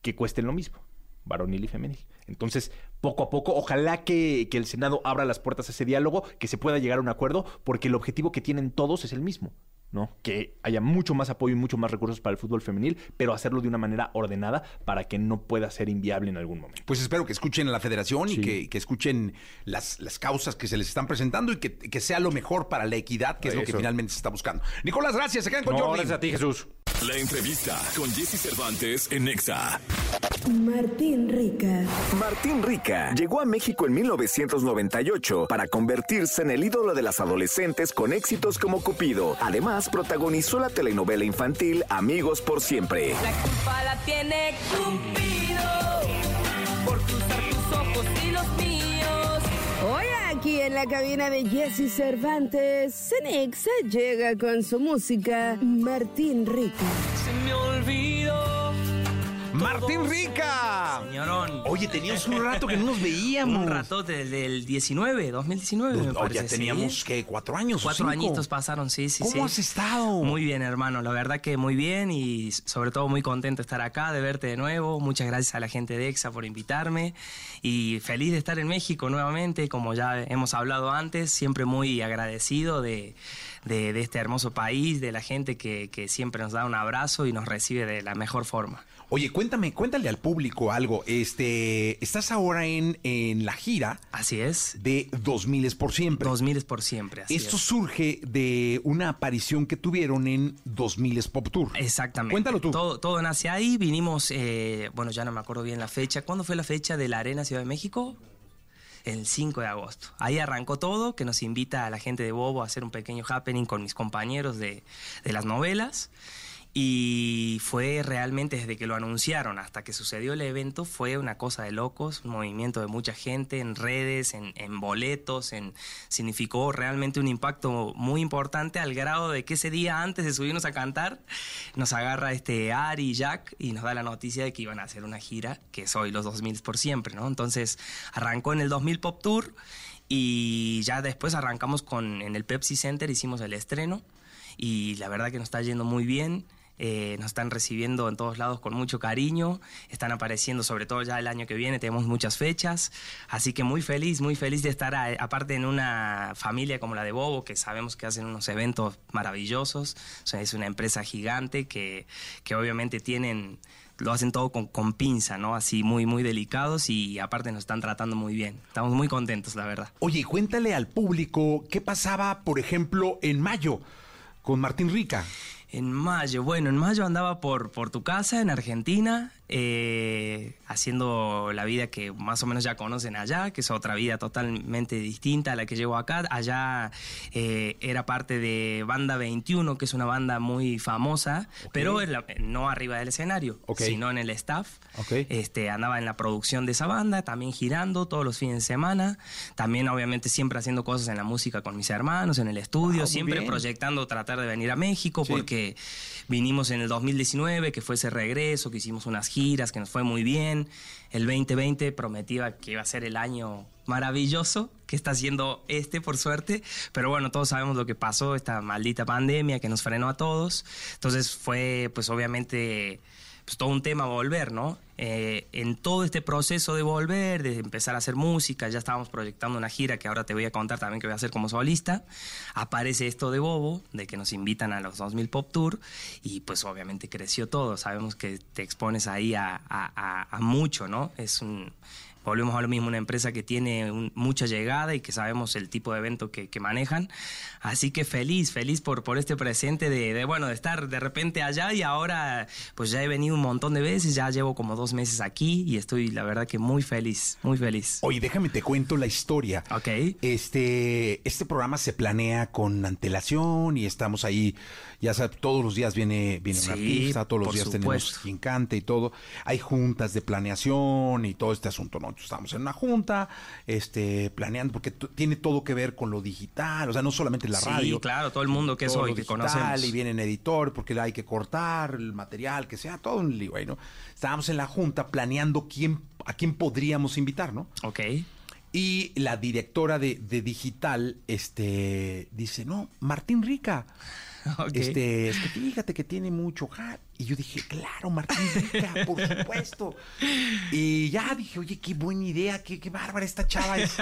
que cuesten lo mismo, varonil y femenil. Entonces, poco a poco, ojalá que, que el Senado abra las puertas a ese diálogo, que se pueda llegar a un acuerdo, porque el objetivo que tienen todos es el mismo. ¿no? Que haya mucho más apoyo y mucho más recursos para el fútbol femenil, pero hacerlo de una manera ordenada para que no pueda ser inviable en algún momento. Pues espero que escuchen a la federación y que, que escuchen las, las causas que se les están presentando y que, que sea lo mejor para la equidad, que es lo que finalmente se está buscando. Nicolás, gracias. Se quedan con No, Jordi. gracias a ti, Jesús. La entrevista con Jesse Cervantes en Nexa. Martín Rica. Martín Rica llegó a México en 1998 para convertirse en el ídolo de las adolescentes con éxitos como Cupido. Además, protagonizó la telenovela infantil Amigos por Siempre. La culpa la tiene Cupido aquí en la cabina de Jesse Cervantes, Cenexa llega con su música Martín Rica. Se me olvidó. Martín Rica. Señorón. Oye, teníamos un rato que no nos veíamos. Un rato desde el 19, 2019, me Oh, parece. ya sí. teníamos, ¿qué? ¿Cuatro años? o Cuatro cinco? añitos pasaron, sí, sí, ¿Cómo sí. has estado? Muy bien, hermano. La verdad que muy bien y sobre todo muy contento de estar acá, de verte de nuevo. Muchas gracias a la gente de EXA por invitarme y feliz de estar en México nuevamente. Como ya hemos hablado antes, siempre muy agradecido de, de- de este hermoso país, de la gente que, que siempre nos da un abrazo y nos recibe de la mejor forma. Oye, cuéntame, cuéntale al público algo. Este, estás ahora en, en la gira. Así es. De 2000 es por siempre. 2000 es por siempre. Así Esto es. surge de una aparición que tuvieron en 2000 es Pop Tour. Exactamente. Cuéntalo tú. Todo, todo nace ahí. Vinimos, eh, bueno, ya no me acuerdo bien la fecha. ¿Cuándo fue la fecha de la Arena Ciudad de México? El 5 de agosto. Ahí arrancó todo, que nos invita a la gente de Bobo a hacer un pequeño happening con mis compañeros de, de las novelas. Y fue realmente desde que lo anunciaron hasta que sucedió el evento, fue una cosa de locos, un movimiento de mucha gente en redes, en, boletos, en, significó realmente un impacto muy importante al grado de que ese día antes de subirnos a cantar, nos agarra este Ari y Jack y nos da la noticia de que iban a hacer una gira, que es hoy los 2000 por siempre, ¿no? Entonces arrancó en el 2000 Pop Tour y ya después arrancamos con, en el Pepsi Center, hicimos el estreno y la verdad que nos está yendo muy bien. Eh, nos están recibiendo en todos lados con mucho cariño, están apareciendo sobre todo ya el año que viene, tenemos muchas fechas, así que muy feliz, muy feliz de estar a- aparte en una familia como la de Bobo, que sabemos que hacen unos eventos maravillosos, o sea, es una empresa gigante que, que obviamente tienen lo hacen todo con, con pinza, ¿no? Así muy, muy delicados y aparte nos están tratando muy bien. Estamos muy contentos, la verdad. Oye, cuéntale al público qué pasaba, por ejemplo, en mayo con Martín Rica. En mayo, bueno, en mayo andaba por, por tu casa en Argentina, eh, haciendo la vida que más o menos ya conocen allá, que es otra vida totalmente distinta a la que llevo acá. Allá eh, era parte de Banda 21, que es una banda muy famosa, pero la- no arriba del escenario, sino en el staff. Este, andaba en la producción de esa banda, también girando todos los fines de semana, también obviamente siempre haciendo cosas en la música con mis hermanos, en el estudio, siempre bien. proyectando tratar de venir a México Sí. porque vinimos en el 2019, que fue ese regreso, que hicimos unas giras, que nos fue muy bien. El 2020 prometía que iba a ser el año maravilloso, que está siendo este por suerte, pero bueno, todos sabemos lo que pasó, esta maldita pandemia que nos frenó a todos. Entonces fue pues obviamente pues, todo un tema volver, ¿no? Eh, en todo este proceso de volver, de empezar a hacer música, ya estábamos proyectando una gira que ahora te voy a contar también que voy a hacer como solista. Aparece esto de Bobo, de que nos invitan a los 2000 Pop Tour y pues obviamente creció todo. Sabemos que te expones ahí a, mucho, ¿no? Es un... Volvemos a lo mismo, una empresa que tiene un- mucha llegada y que sabemos el tipo de evento que, que manejan. Así que feliz, feliz por, por este presente de, de, bueno, de estar de repente allá y ahora pues ya he venido un montón de veces, ya llevo como dos meses aquí y estoy la verdad que muy feliz, muy feliz. Oye, déjame te cuento la historia. Ok. Este, este programa se planea con antelación y estamos ahí, ya sabes, todos los días viene, viene Sí, artista, todos los días supuesto. tenemos quien cante y todo. Hay juntas de planeación y todo este asunto, ¿no? Estamos en una junta, este, planeando, porque tiene todo que ver con lo digital, o sea, no solamente la Sí, radio. claro, todo el mundo que es hoy, que conocemos. Y vienen editor, porque hay que cortar el material, que sea todo un lío ahí, ¿no? Estábamos en la junta planeando quién, a quién podríamos invitar, ¿no? Ok. Y la directora de, de digital, este, dice, no, Martín Rica. Este, es que fíjate que tiene mucho ja-". Y yo dije, claro, Martín Rica, por supuesto. Y ya dije, oye, qué buena idea, qué, qué bárbara esta chava es.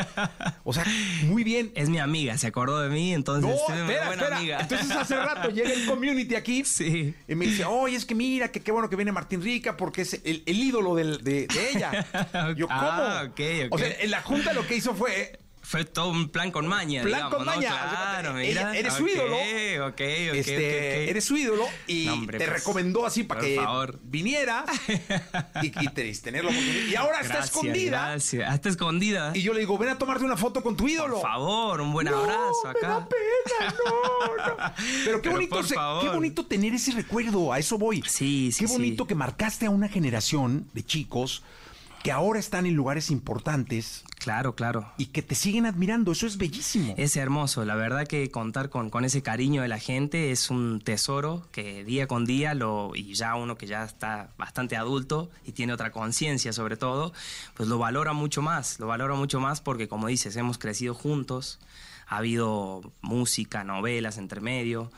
O sea, muy bien. Es mi amiga, se acordó de mí, entonces No, es una espera, buena espera. amiga. Entonces hace rato llega el community aquí Sí. y me dice, oye, es que mira, que qué bueno que viene Martín Rica porque es el, el ídolo del- de, de ella. Yo, ¿cómo? Ah, ok, ok. O sea, en la junta lo que hizo fue Fue todo un plan con maña, Plan digamos, con ¿no? maña. Claro, mira. eres su ídolo. Ok, ok, este, eres su ídolo y No, hombre, te pues, recomendó así para que favor. viniera y, y te- tener la oportunidad. Y ahora está escondida. Gracias. Ah, está escondida. Y yo le digo, ven a tomarte una foto con tu ídolo. Por favor, un buen No, abrazo me acá. da pena, no, no. Pero qué Pero bonito, por se- qué favor. bonito tener ese recuerdo, a eso voy. Sí, sí, Qué sí. bonito que marcaste a una generación de chicos que ahora están en lugares importantes Claro, claro. y que te siguen admirando. Eso es bellísimo. Es hermoso, la verdad que contar con, con ese cariño de la gente es un tesoro que día con día lo y ya uno que ya está bastante adulto y tiene otra conciencia sobre todo, pues lo valora mucho más, lo valora mucho más porque como dices, hemos crecido juntos, ha habido música, novelas entre medio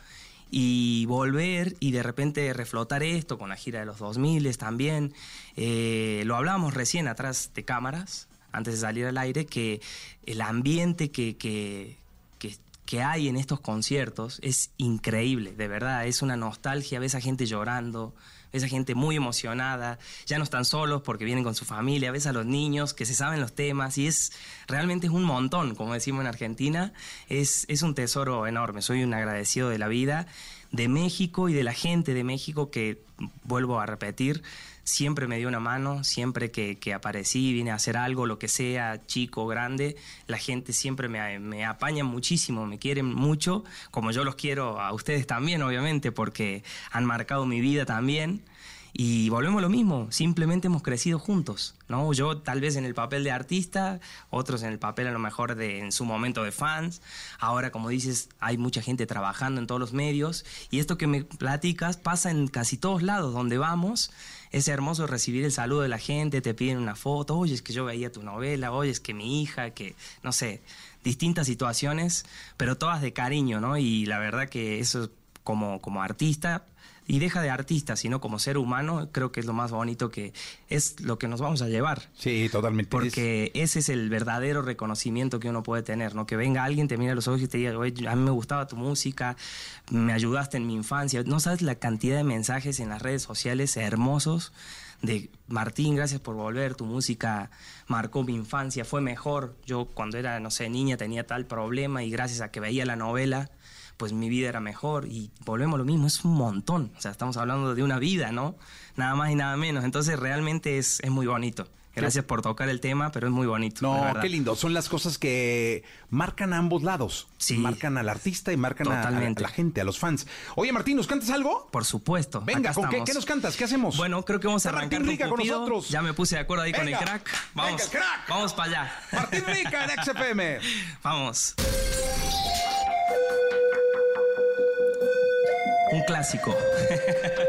y volver y de repente reflotar esto con la gira de los 2000 también. Eh, lo hablábamos recién atrás de cámaras, antes de salir al aire, que el ambiente que, que, que, que hay en estos conciertos es increíble, de verdad, es una nostalgia, ves a gente llorando. Ves a gente muy emocionada, ya no están solos porque vienen con su familia, ves a los niños que se saben los temas y es realmente es un montón, como decimos en Argentina, es, es un tesoro enorme, soy un agradecido de la vida, de México y de la gente de México que, vuelvo a repetir, siempre me dio una mano, siempre que, que aparecí, vine a hacer algo, lo que sea, chico, grande, la gente siempre me, me apaña muchísimo, me quieren mucho, como yo los quiero a ustedes también, obviamente, porque han marcado mi vida también. Y volvemos a lo mismo, simplemente hemos crecido juntos, ¿no? Yo tal vez en el papel de artista, otros en el papel a lo mejor de en su momento de fans. Ahora, como dices, hay mucha gente trabajando en todos los medios y esto que me platicas pasa en casi todos lados donde vamos. Es hermoso recibir el saludo de la gente, te piden una foto, oye, es que yo veía tu novela, oye, es que mi hija, que no sé, distintas situaciones, pero todas de cariño, ¿no? Y la verdad que eso como, como artista, y deja de artista, sino como ser humano, creo que es lo más bonito que es lo que nos vamos a llevar. Sí, totalmente. Porque ese es el verdadero reconocimiento que uno puede tener, ¿no? Que venga alguien, te mire a los ojos y te diga, oye, a mí me gustaba tu música, me ayudaste en mi infancia. No sabes la cantidad de mensajes en las redes sociales hermosos de Martín, gracias por volver, tu música marcó mi infancia, fue mejor. Yo cuando era, no sé, niña tenía tal problema y gracias a que veía la novela pues mi vida era mejor y volvemos a lo mismo, es un montón, o sea, estamos hablando de una vida, ¿no? Nada más y nada menos, entonces realmente es, es muy bonito. Gracias por tocar el tema, pero es muy bonito. No, qué lindo. Son las cosas que marcan a ambos lados. Sí. Marcan al artista y marcan a, a, la gente, a los fans. Oye, Martín, ¿nos cantas algo? Por supuesto. Venga, ¿con qué, qué, nos cantas? ¿Qué hacemos? Bueno, creo que vamos a arrancar Martín Rica con, nosotros. Ya me puse de acuerdo ahí Venga. con el crack. Vamos, Venga, crack. vamos para allá. Martín Rica en XFM. Vamos. Un clásico.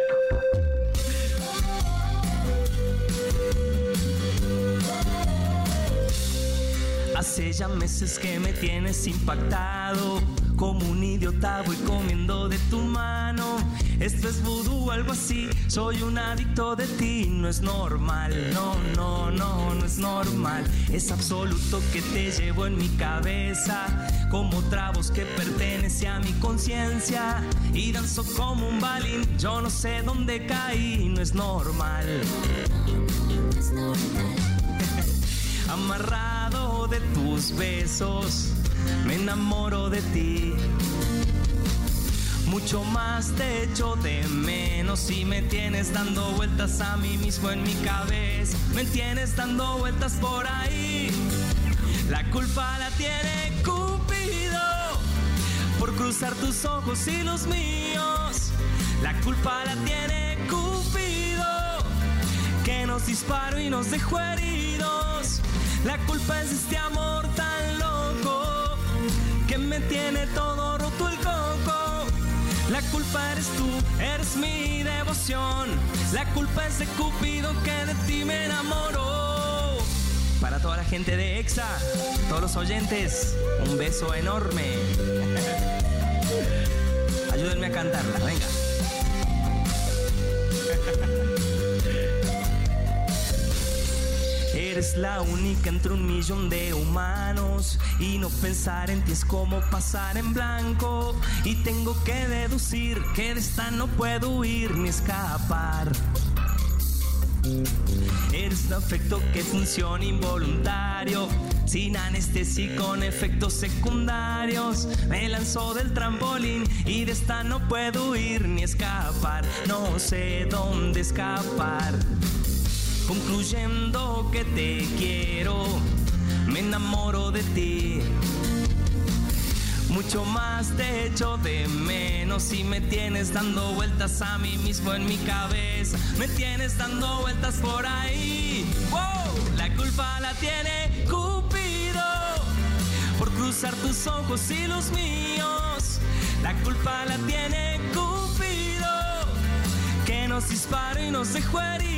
Hace ya meses que me tienes impactado como un idiota voy comiendo de tu mano. Esto es vudú, algo así. Soy un adicto de ti, no es normal. No, no, no, no es normal. Es absoluto que te llevo en mi cabeza como otra voz que pertenece a mi conciencia y danzo como un balín. Yo no sé dónde caí, no es normal. Amarrado de tus besos, me enamoro de ti. Mucho más te echo de menos y me tienes dando vueltas a mí mismo en mi cabeza. Me tienes dando vueltas por ahí. La culpa la tiene Cupido por cruzar tus ojos y los míos. La culpa la tiene Cupido que nos disparó y nos dejó heridos. La culpa es este amor tan loco que me tiene todo roto el coco. La culpa eres tú, eres mi devoción. La culpa es de Cupido que de ti me enamoró. Para toda la gente de EXA, todos los oyentes, un beso enorme. Ayúdenme a cantarla, venga. Eres la única entre un millón de humanos y no pensar en ti es como pasar en blanco y tengo que deducir que de esta no puedo huir ni escapar. Eres un afecto que funciona involuntario, sin anestesia y con efectos secundarios. Me lanzó del trampolín y de esta no puedo huir ni escapar. No sé dónde escapar. Concluyendo que te quiero, me enamoro de ti. Mucho más te echo de menos y me tienes dando vueltas a mí mismo en mi cabeza. Me tienes dando vueltas por ahí. ¡Wow! La culpa la tiene Cupido por cruzar tus ojos y los míos. La culpa la tiene Cupido que nos disparó y nos dejó heridos.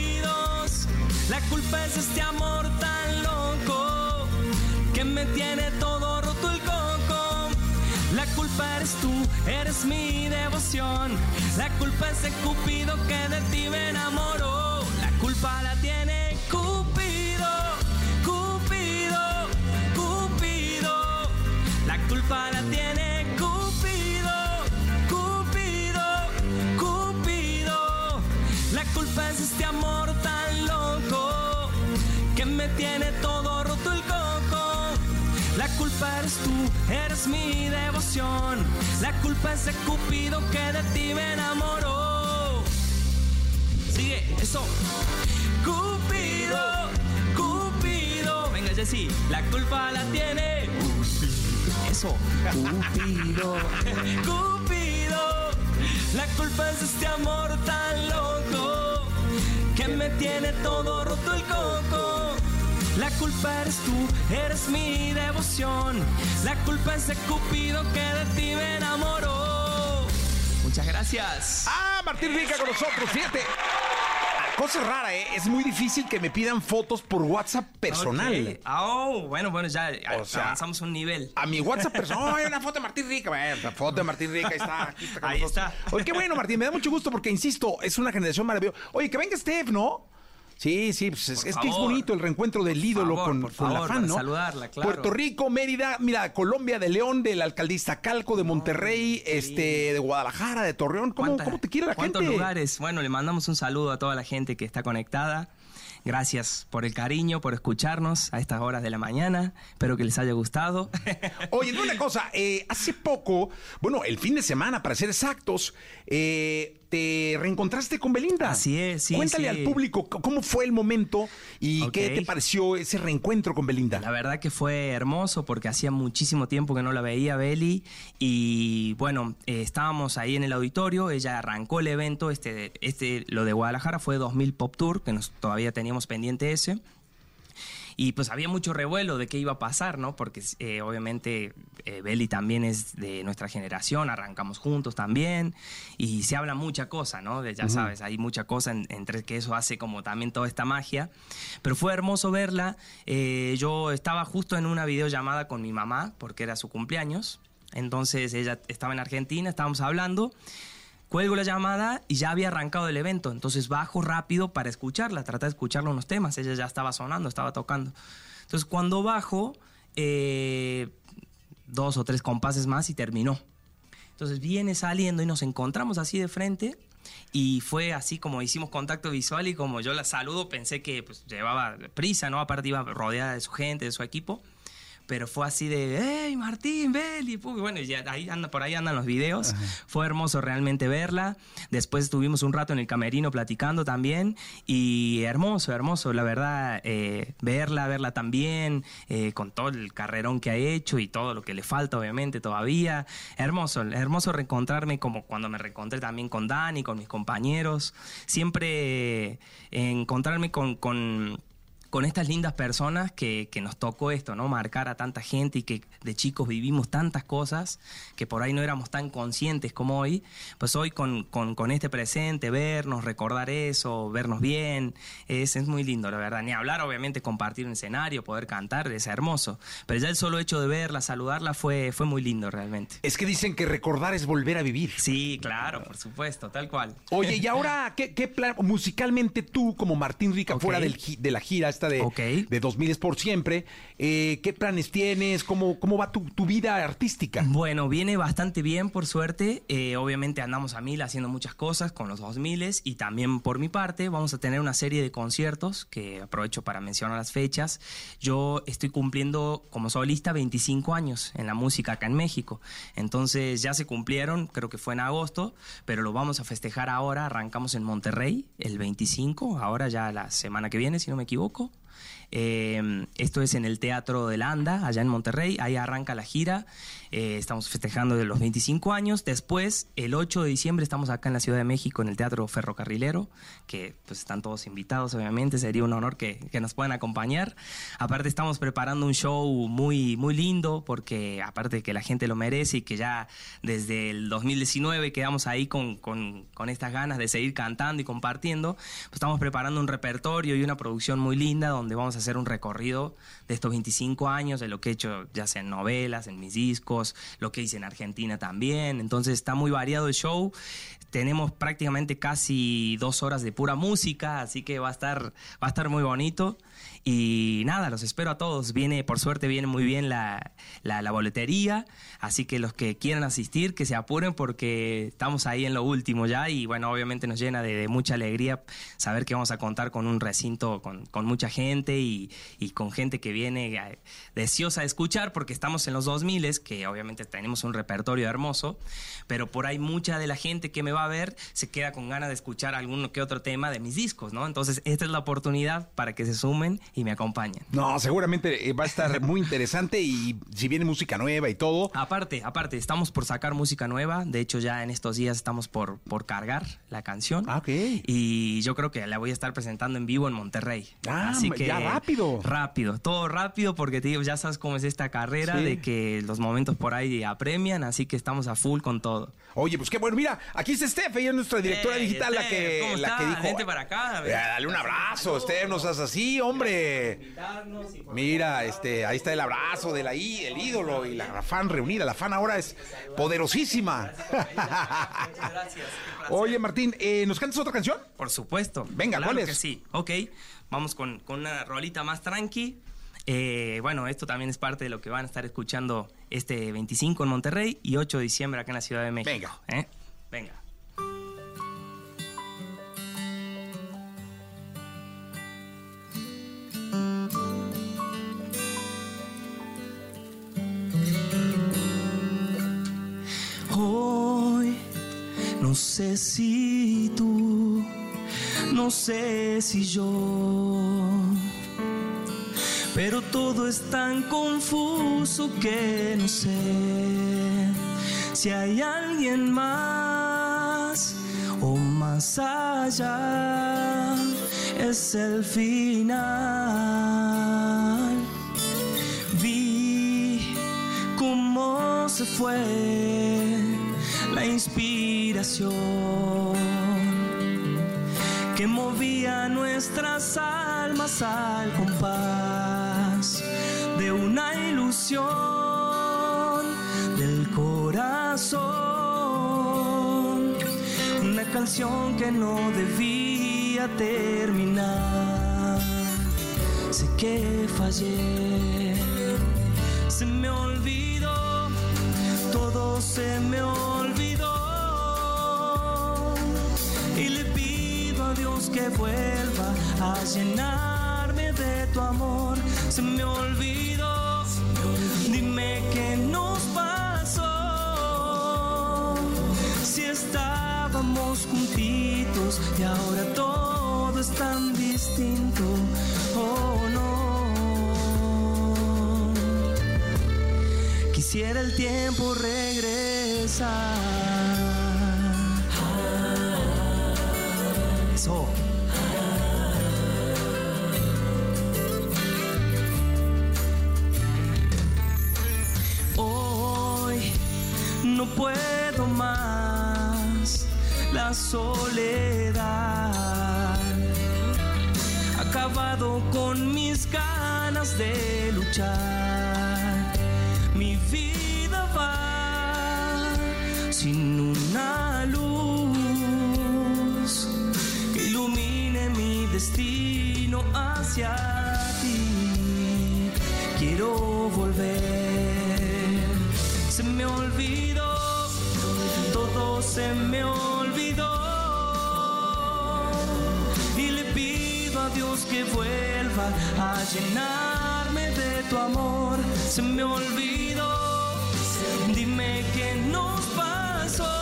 La culpa es este amor tan loco que me tiene todo roto el coco. La culpa eres tú, eres mi devoción. La culpa es de Cupido que de ti me enamoró. La culpa la tiene Cupido, Cupido, Cupido. La culpa la tiene tiene todo roto el coco. La culpa eres tú, eres mi devoción. La culpa es de Cupido que de ti me enamoró. Sigue, eso. Cupido, Cupido. Venga, Jessy, la culpa la tiene. Eso. Cupido, Cupido. La culpa es de este amor tan loco que me tiene todo roto el coco. La culpa eres tú, eres mi devoción. La culpa es de Cupido que de ti me enamoró. Muchas gracias. Ah, Martín Rica con nosotros, fíjate. cosa rara, ¿eh? Es muy difícil que me pidan fotos por WhatsApp personal. Ok. Oh, bueno, bueno, ya O sea, avanzamos un nivel. A mi WhatsApp personal. ¡Ay, una foto de Martín Rica! Bueno, la foto de Martín Rica, ahí está. Aquí está con Ahí nosotros. está. Oye, qué bueno, Martín. Me da mucho gusto porque, insisto, es una generación maravillosa. Oye, que venga Steph, ¿no? Sí, sí, pues es, es que es bonito el reencuentro del ídolo favor, con, la fan, ¿no? saludarla, claro. Puerto Rico, Mérida, mira, Colombia, de León, de la alcaldista Calco, de Monterrey, este, de Guadalajara, de Torreón. ¿Cómo, ¿Cuántas- cómo te quiere la ¿Cuántos gente? lugares? Bueno, le mandamos un saludo a toda la gente que está conectada. Gracias por el cariño, por escucharnos a estas horas de la mañana. Espero que les haya gustado. Oye, una cosa, eh, hace poco, bueno, el fin de semana, para ser exactos, eh, te reencontraste con Belinda. Así es, sí, Cuéntale sí. al público cómo fue el momento y qué te pareció ese reencuentro con Belinda. La verdad que fue hermoso porque hacía muchísimo tiempo que no la veía Beli y bueno, eh, estábamos ahí en el auditorio, ella arrancó el evento, este, este lo de Guadalajara fue 2000 Pop Tour, que nos, todavía teníamos pendiente ese. Y pues había mucho revuelo de qué iba a pasar, ¿no? Porque eh, obviamente eh, Beli también es de nuestra generación, arrancamos juntos también, y se habla mucha cosa, ¿no? De, ya sabes, hay mucha cosa en- entre que eso hace como también toda esta magia. Pero fue hermoso verla. Eh, yo estaba justo en una videollamada con mi mamá, porque era su cumpleaños. Entonces ella estaba en Argentina, estábamos hablando. Cuelgo la llamada y ya había arrancado el evento. Entonces bajo rápido para escucharla, tratar de escucharle unos temas. Ella ya estaba sonando, estaba tocando. Entonces cuando bajo, eh, dos o tres compases más y terminó. Entonces viene saliendo y nos encontramos así de frente. Y fue así como hicimos contacto visual y como yo la saludo, pensé que pues, llevaba prisa, ¿no? Aparte iba rodeada de su gente, de su equipo. Pero fue así de, ¡Hey, Martín, Beli! Y bueno, ya ahí anda, por ahí andan los videos. Fue hermoso realmente verla. Después estuvimos un rato en el camerino platicando también. Y hermoso, hermoso, la verdad, eh, verla, verla también, eh, con todo el carrerón que ha hecho y todo lo que le falta, obviamente, todavía. Hermoso, hermoso reencontrarme como cuando me reencontré también con Dani, con mis compañeros. Siempre eh, encontrarme con... con con estas lindas personas que, que nos tocó esto, ¿no? Marcar a tanta gente y que de chicos vivimos tantas cosas que por ahí no éramos tan conscientes como hoy. Pues hoy con, con- con este presente, vernos, recordar eso, vernos bien, es, es muy lindo, la verdad. Ni hablar, obviamente, compartir un escenario, poder cantar, es hermoso. Pero ya el solo hecho de verla, saludarla, fue, fue muy lindo realmente. Es que dicen que recordar es volver a vivir. Sí, claro, por supuesto, tal cual. Oye, y ahora, ¿qué, qué plan musicalmente tú, como Martín Rica, Ok. fuera del de la gira esta de, de 2000 es por siempre, eh, qué planes tienes? ¿Cómo, cómo va tu, tu vida artística? Bueno, viene bastante bien, por suerte. Eh, obviamente andamos a mil haciendo muchas cosas con los 2000 y también por mi parte vamos a tener una serie de conciertos que aprovecho para mencionar las fechas. Yo estoy cumpliendo como solista 25 años en la música acá en México. Entonces ya se cumplieron, creo que fue en agosto, pero lo vamos a festejar ahora. Arrancamos en Monterrey el 25, ahora ya la semana que viene, si no me equivoco. Eh, esto es en el Teatro del Anda, allá en Monterrey. Ahí arranca la gira. Eh, estamos festejando de los 25 años. Después, el 8 de diciembre, estamos acá en la Ciudad de México, en el Teatro Ferrocarrilero, que pues están todos invitados, obviamente. Sería un honor que, que nos puedan acompañar. Aparte, estamos preparando un show muy, muy lindo, porque aparte de que la gente lo merece y que ya desde el 2019 quedamos ahí con, con, con estas ganas de seguir cantando y compartiendo, pues estamos preparando un repertorio y una producción muy linda donde vamos a hacer un recorrido de estos 25 años, de lo que he hecho ya sea en novelas, en mis discos, lo que hice en Argentina también. Entonces está muy variado el show. Tenemos prácticamente casi dos horas de pura música, así que va a estar, va a estar muy bonito. Y nada, los espero a todos. Viene, por suerte, viene muy bien la, la, boletería. Así que los que quieran asistir, que se apuren porque estamos ahí en lo último ya. Y bueno, obviamente nos llena de, de mucha alegría saber que vamos a contar con un recinto con, con mucha gente y, y con gente que viene eh, deseosa de escuchar porque estamos en los 2000 que obviamente tenemos un repertorio hermoso. Pero por ahí mucha de la gente que me va a ver se queda con ganas de escuchar alguno que otro tema de mis discos, ¿no? Entonces, esta es la oportunidad para que se sumen y me acompañen. No, seguramente eh, va a estar muy interesante y si viene música nueva y todo. Aparte, aparte, estamos por sacar música nueva. De hecho, ya en estos días estamos por, por cargar la canción. Ah, ok. Y yo creo que la voy a estar presentando en vivo en Monterrey. Ah, Así que ya rápido. Rápido, todo rápido porque te digo, ya sabes cómo es esta carrera Sí. de que los momentos por ahí apremian, así que estamos a full con todo. Oye, pues qué bueno. Mira, aquí está Steph, ella es nuestra directora Hey, digital, la que, ¿cómo la que dijo. Vente para acá, a ver. Ya, dale un abrazo, Steph, no seas así, hombre. Mira, este, ahí está el abrazo de la I, el ídolo y la fan reunida. La fan ahora es poderosísima. Oye, Martín, eh, ¿nos cantas otra canción? Por supuesto. Venga, claro ¿cuál que es? sí. Ok, vamos con, con una rolita más tranqui. Eh, bueno, esto también es parte de lo que van a estar escuchando este 25 en Monterrey y 8 de diciembre acá en la Ciudad de México. Venga. ¿eh? Venga. Hoy no sé si tú, no sé si yo, pero todo es tan confuso que no sé si hay alguien más o más allá. Es el final. Vi cómo se fue la inspiración que movía nuestras almas al compás del corazón, una canción que no debía terminar. Sé que fallé, se me olvidó, todo se me olvidó. Y le pido a Dios que vuelva a llenarme de tu amor. Se me olvidó, dime qué nos pasó. Si estábamos juntitos y ahora todo es tan distinto. Oh no. Quisiera el tiempo regresar. Eso. No puedo más la soledad. Acabado con mis ganas de luchar. Mi vida va sin una luz que ilumine mi destino hacia ti. Quiero volver. Se me olvidó. Y le pido a Dios que vuelva a llenarme de tu amor. Se me olvidó, dime qué nos pasó.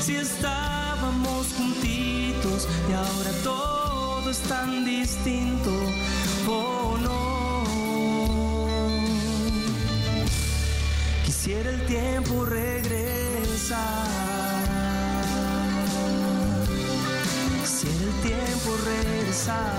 Si estábamos juntitos y ahora todo es tan distinto. Oh no. Quisiera el tiempo regresar. Quisiera el tiempo regresar.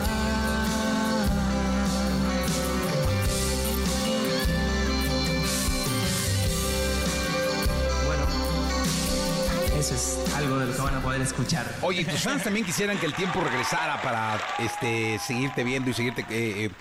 Eso es algo de lo que van a poder escuchar. Oye, tus fans también quisieran que el tiempo regresara para este seguirte viendo y seguirte eh, eh,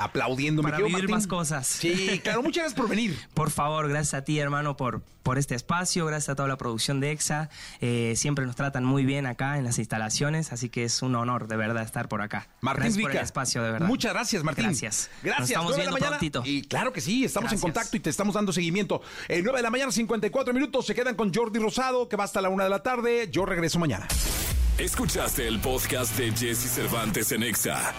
aplaudiendo. Me Para vivir Martín. más cosas. Sí, claro, muchas gracias por venir. Por favor, gracias a ti, hermano, por, por este espacio, gracias a toda la producción de EXA. Eh, siempre nos tratan muy bien acá en las instalaciones, así que es un honor, de verdad, estar por acá. Martín gracias por el espacio, de verdad. Muchas gracias, Martín. Gracias. Gracias. Nos estamos de la viendo mañana. prontito. Y claro que sí, estamos en contacto y te estamos dando seguimiento. Eh, 9 de la mañana, 54 minutos. Se quedan con Jordi Rosado, que va hasta la 1 de la tarde. Yo regreso mañana. Escuchaste el podcast de Jesse Cervantes en Exa.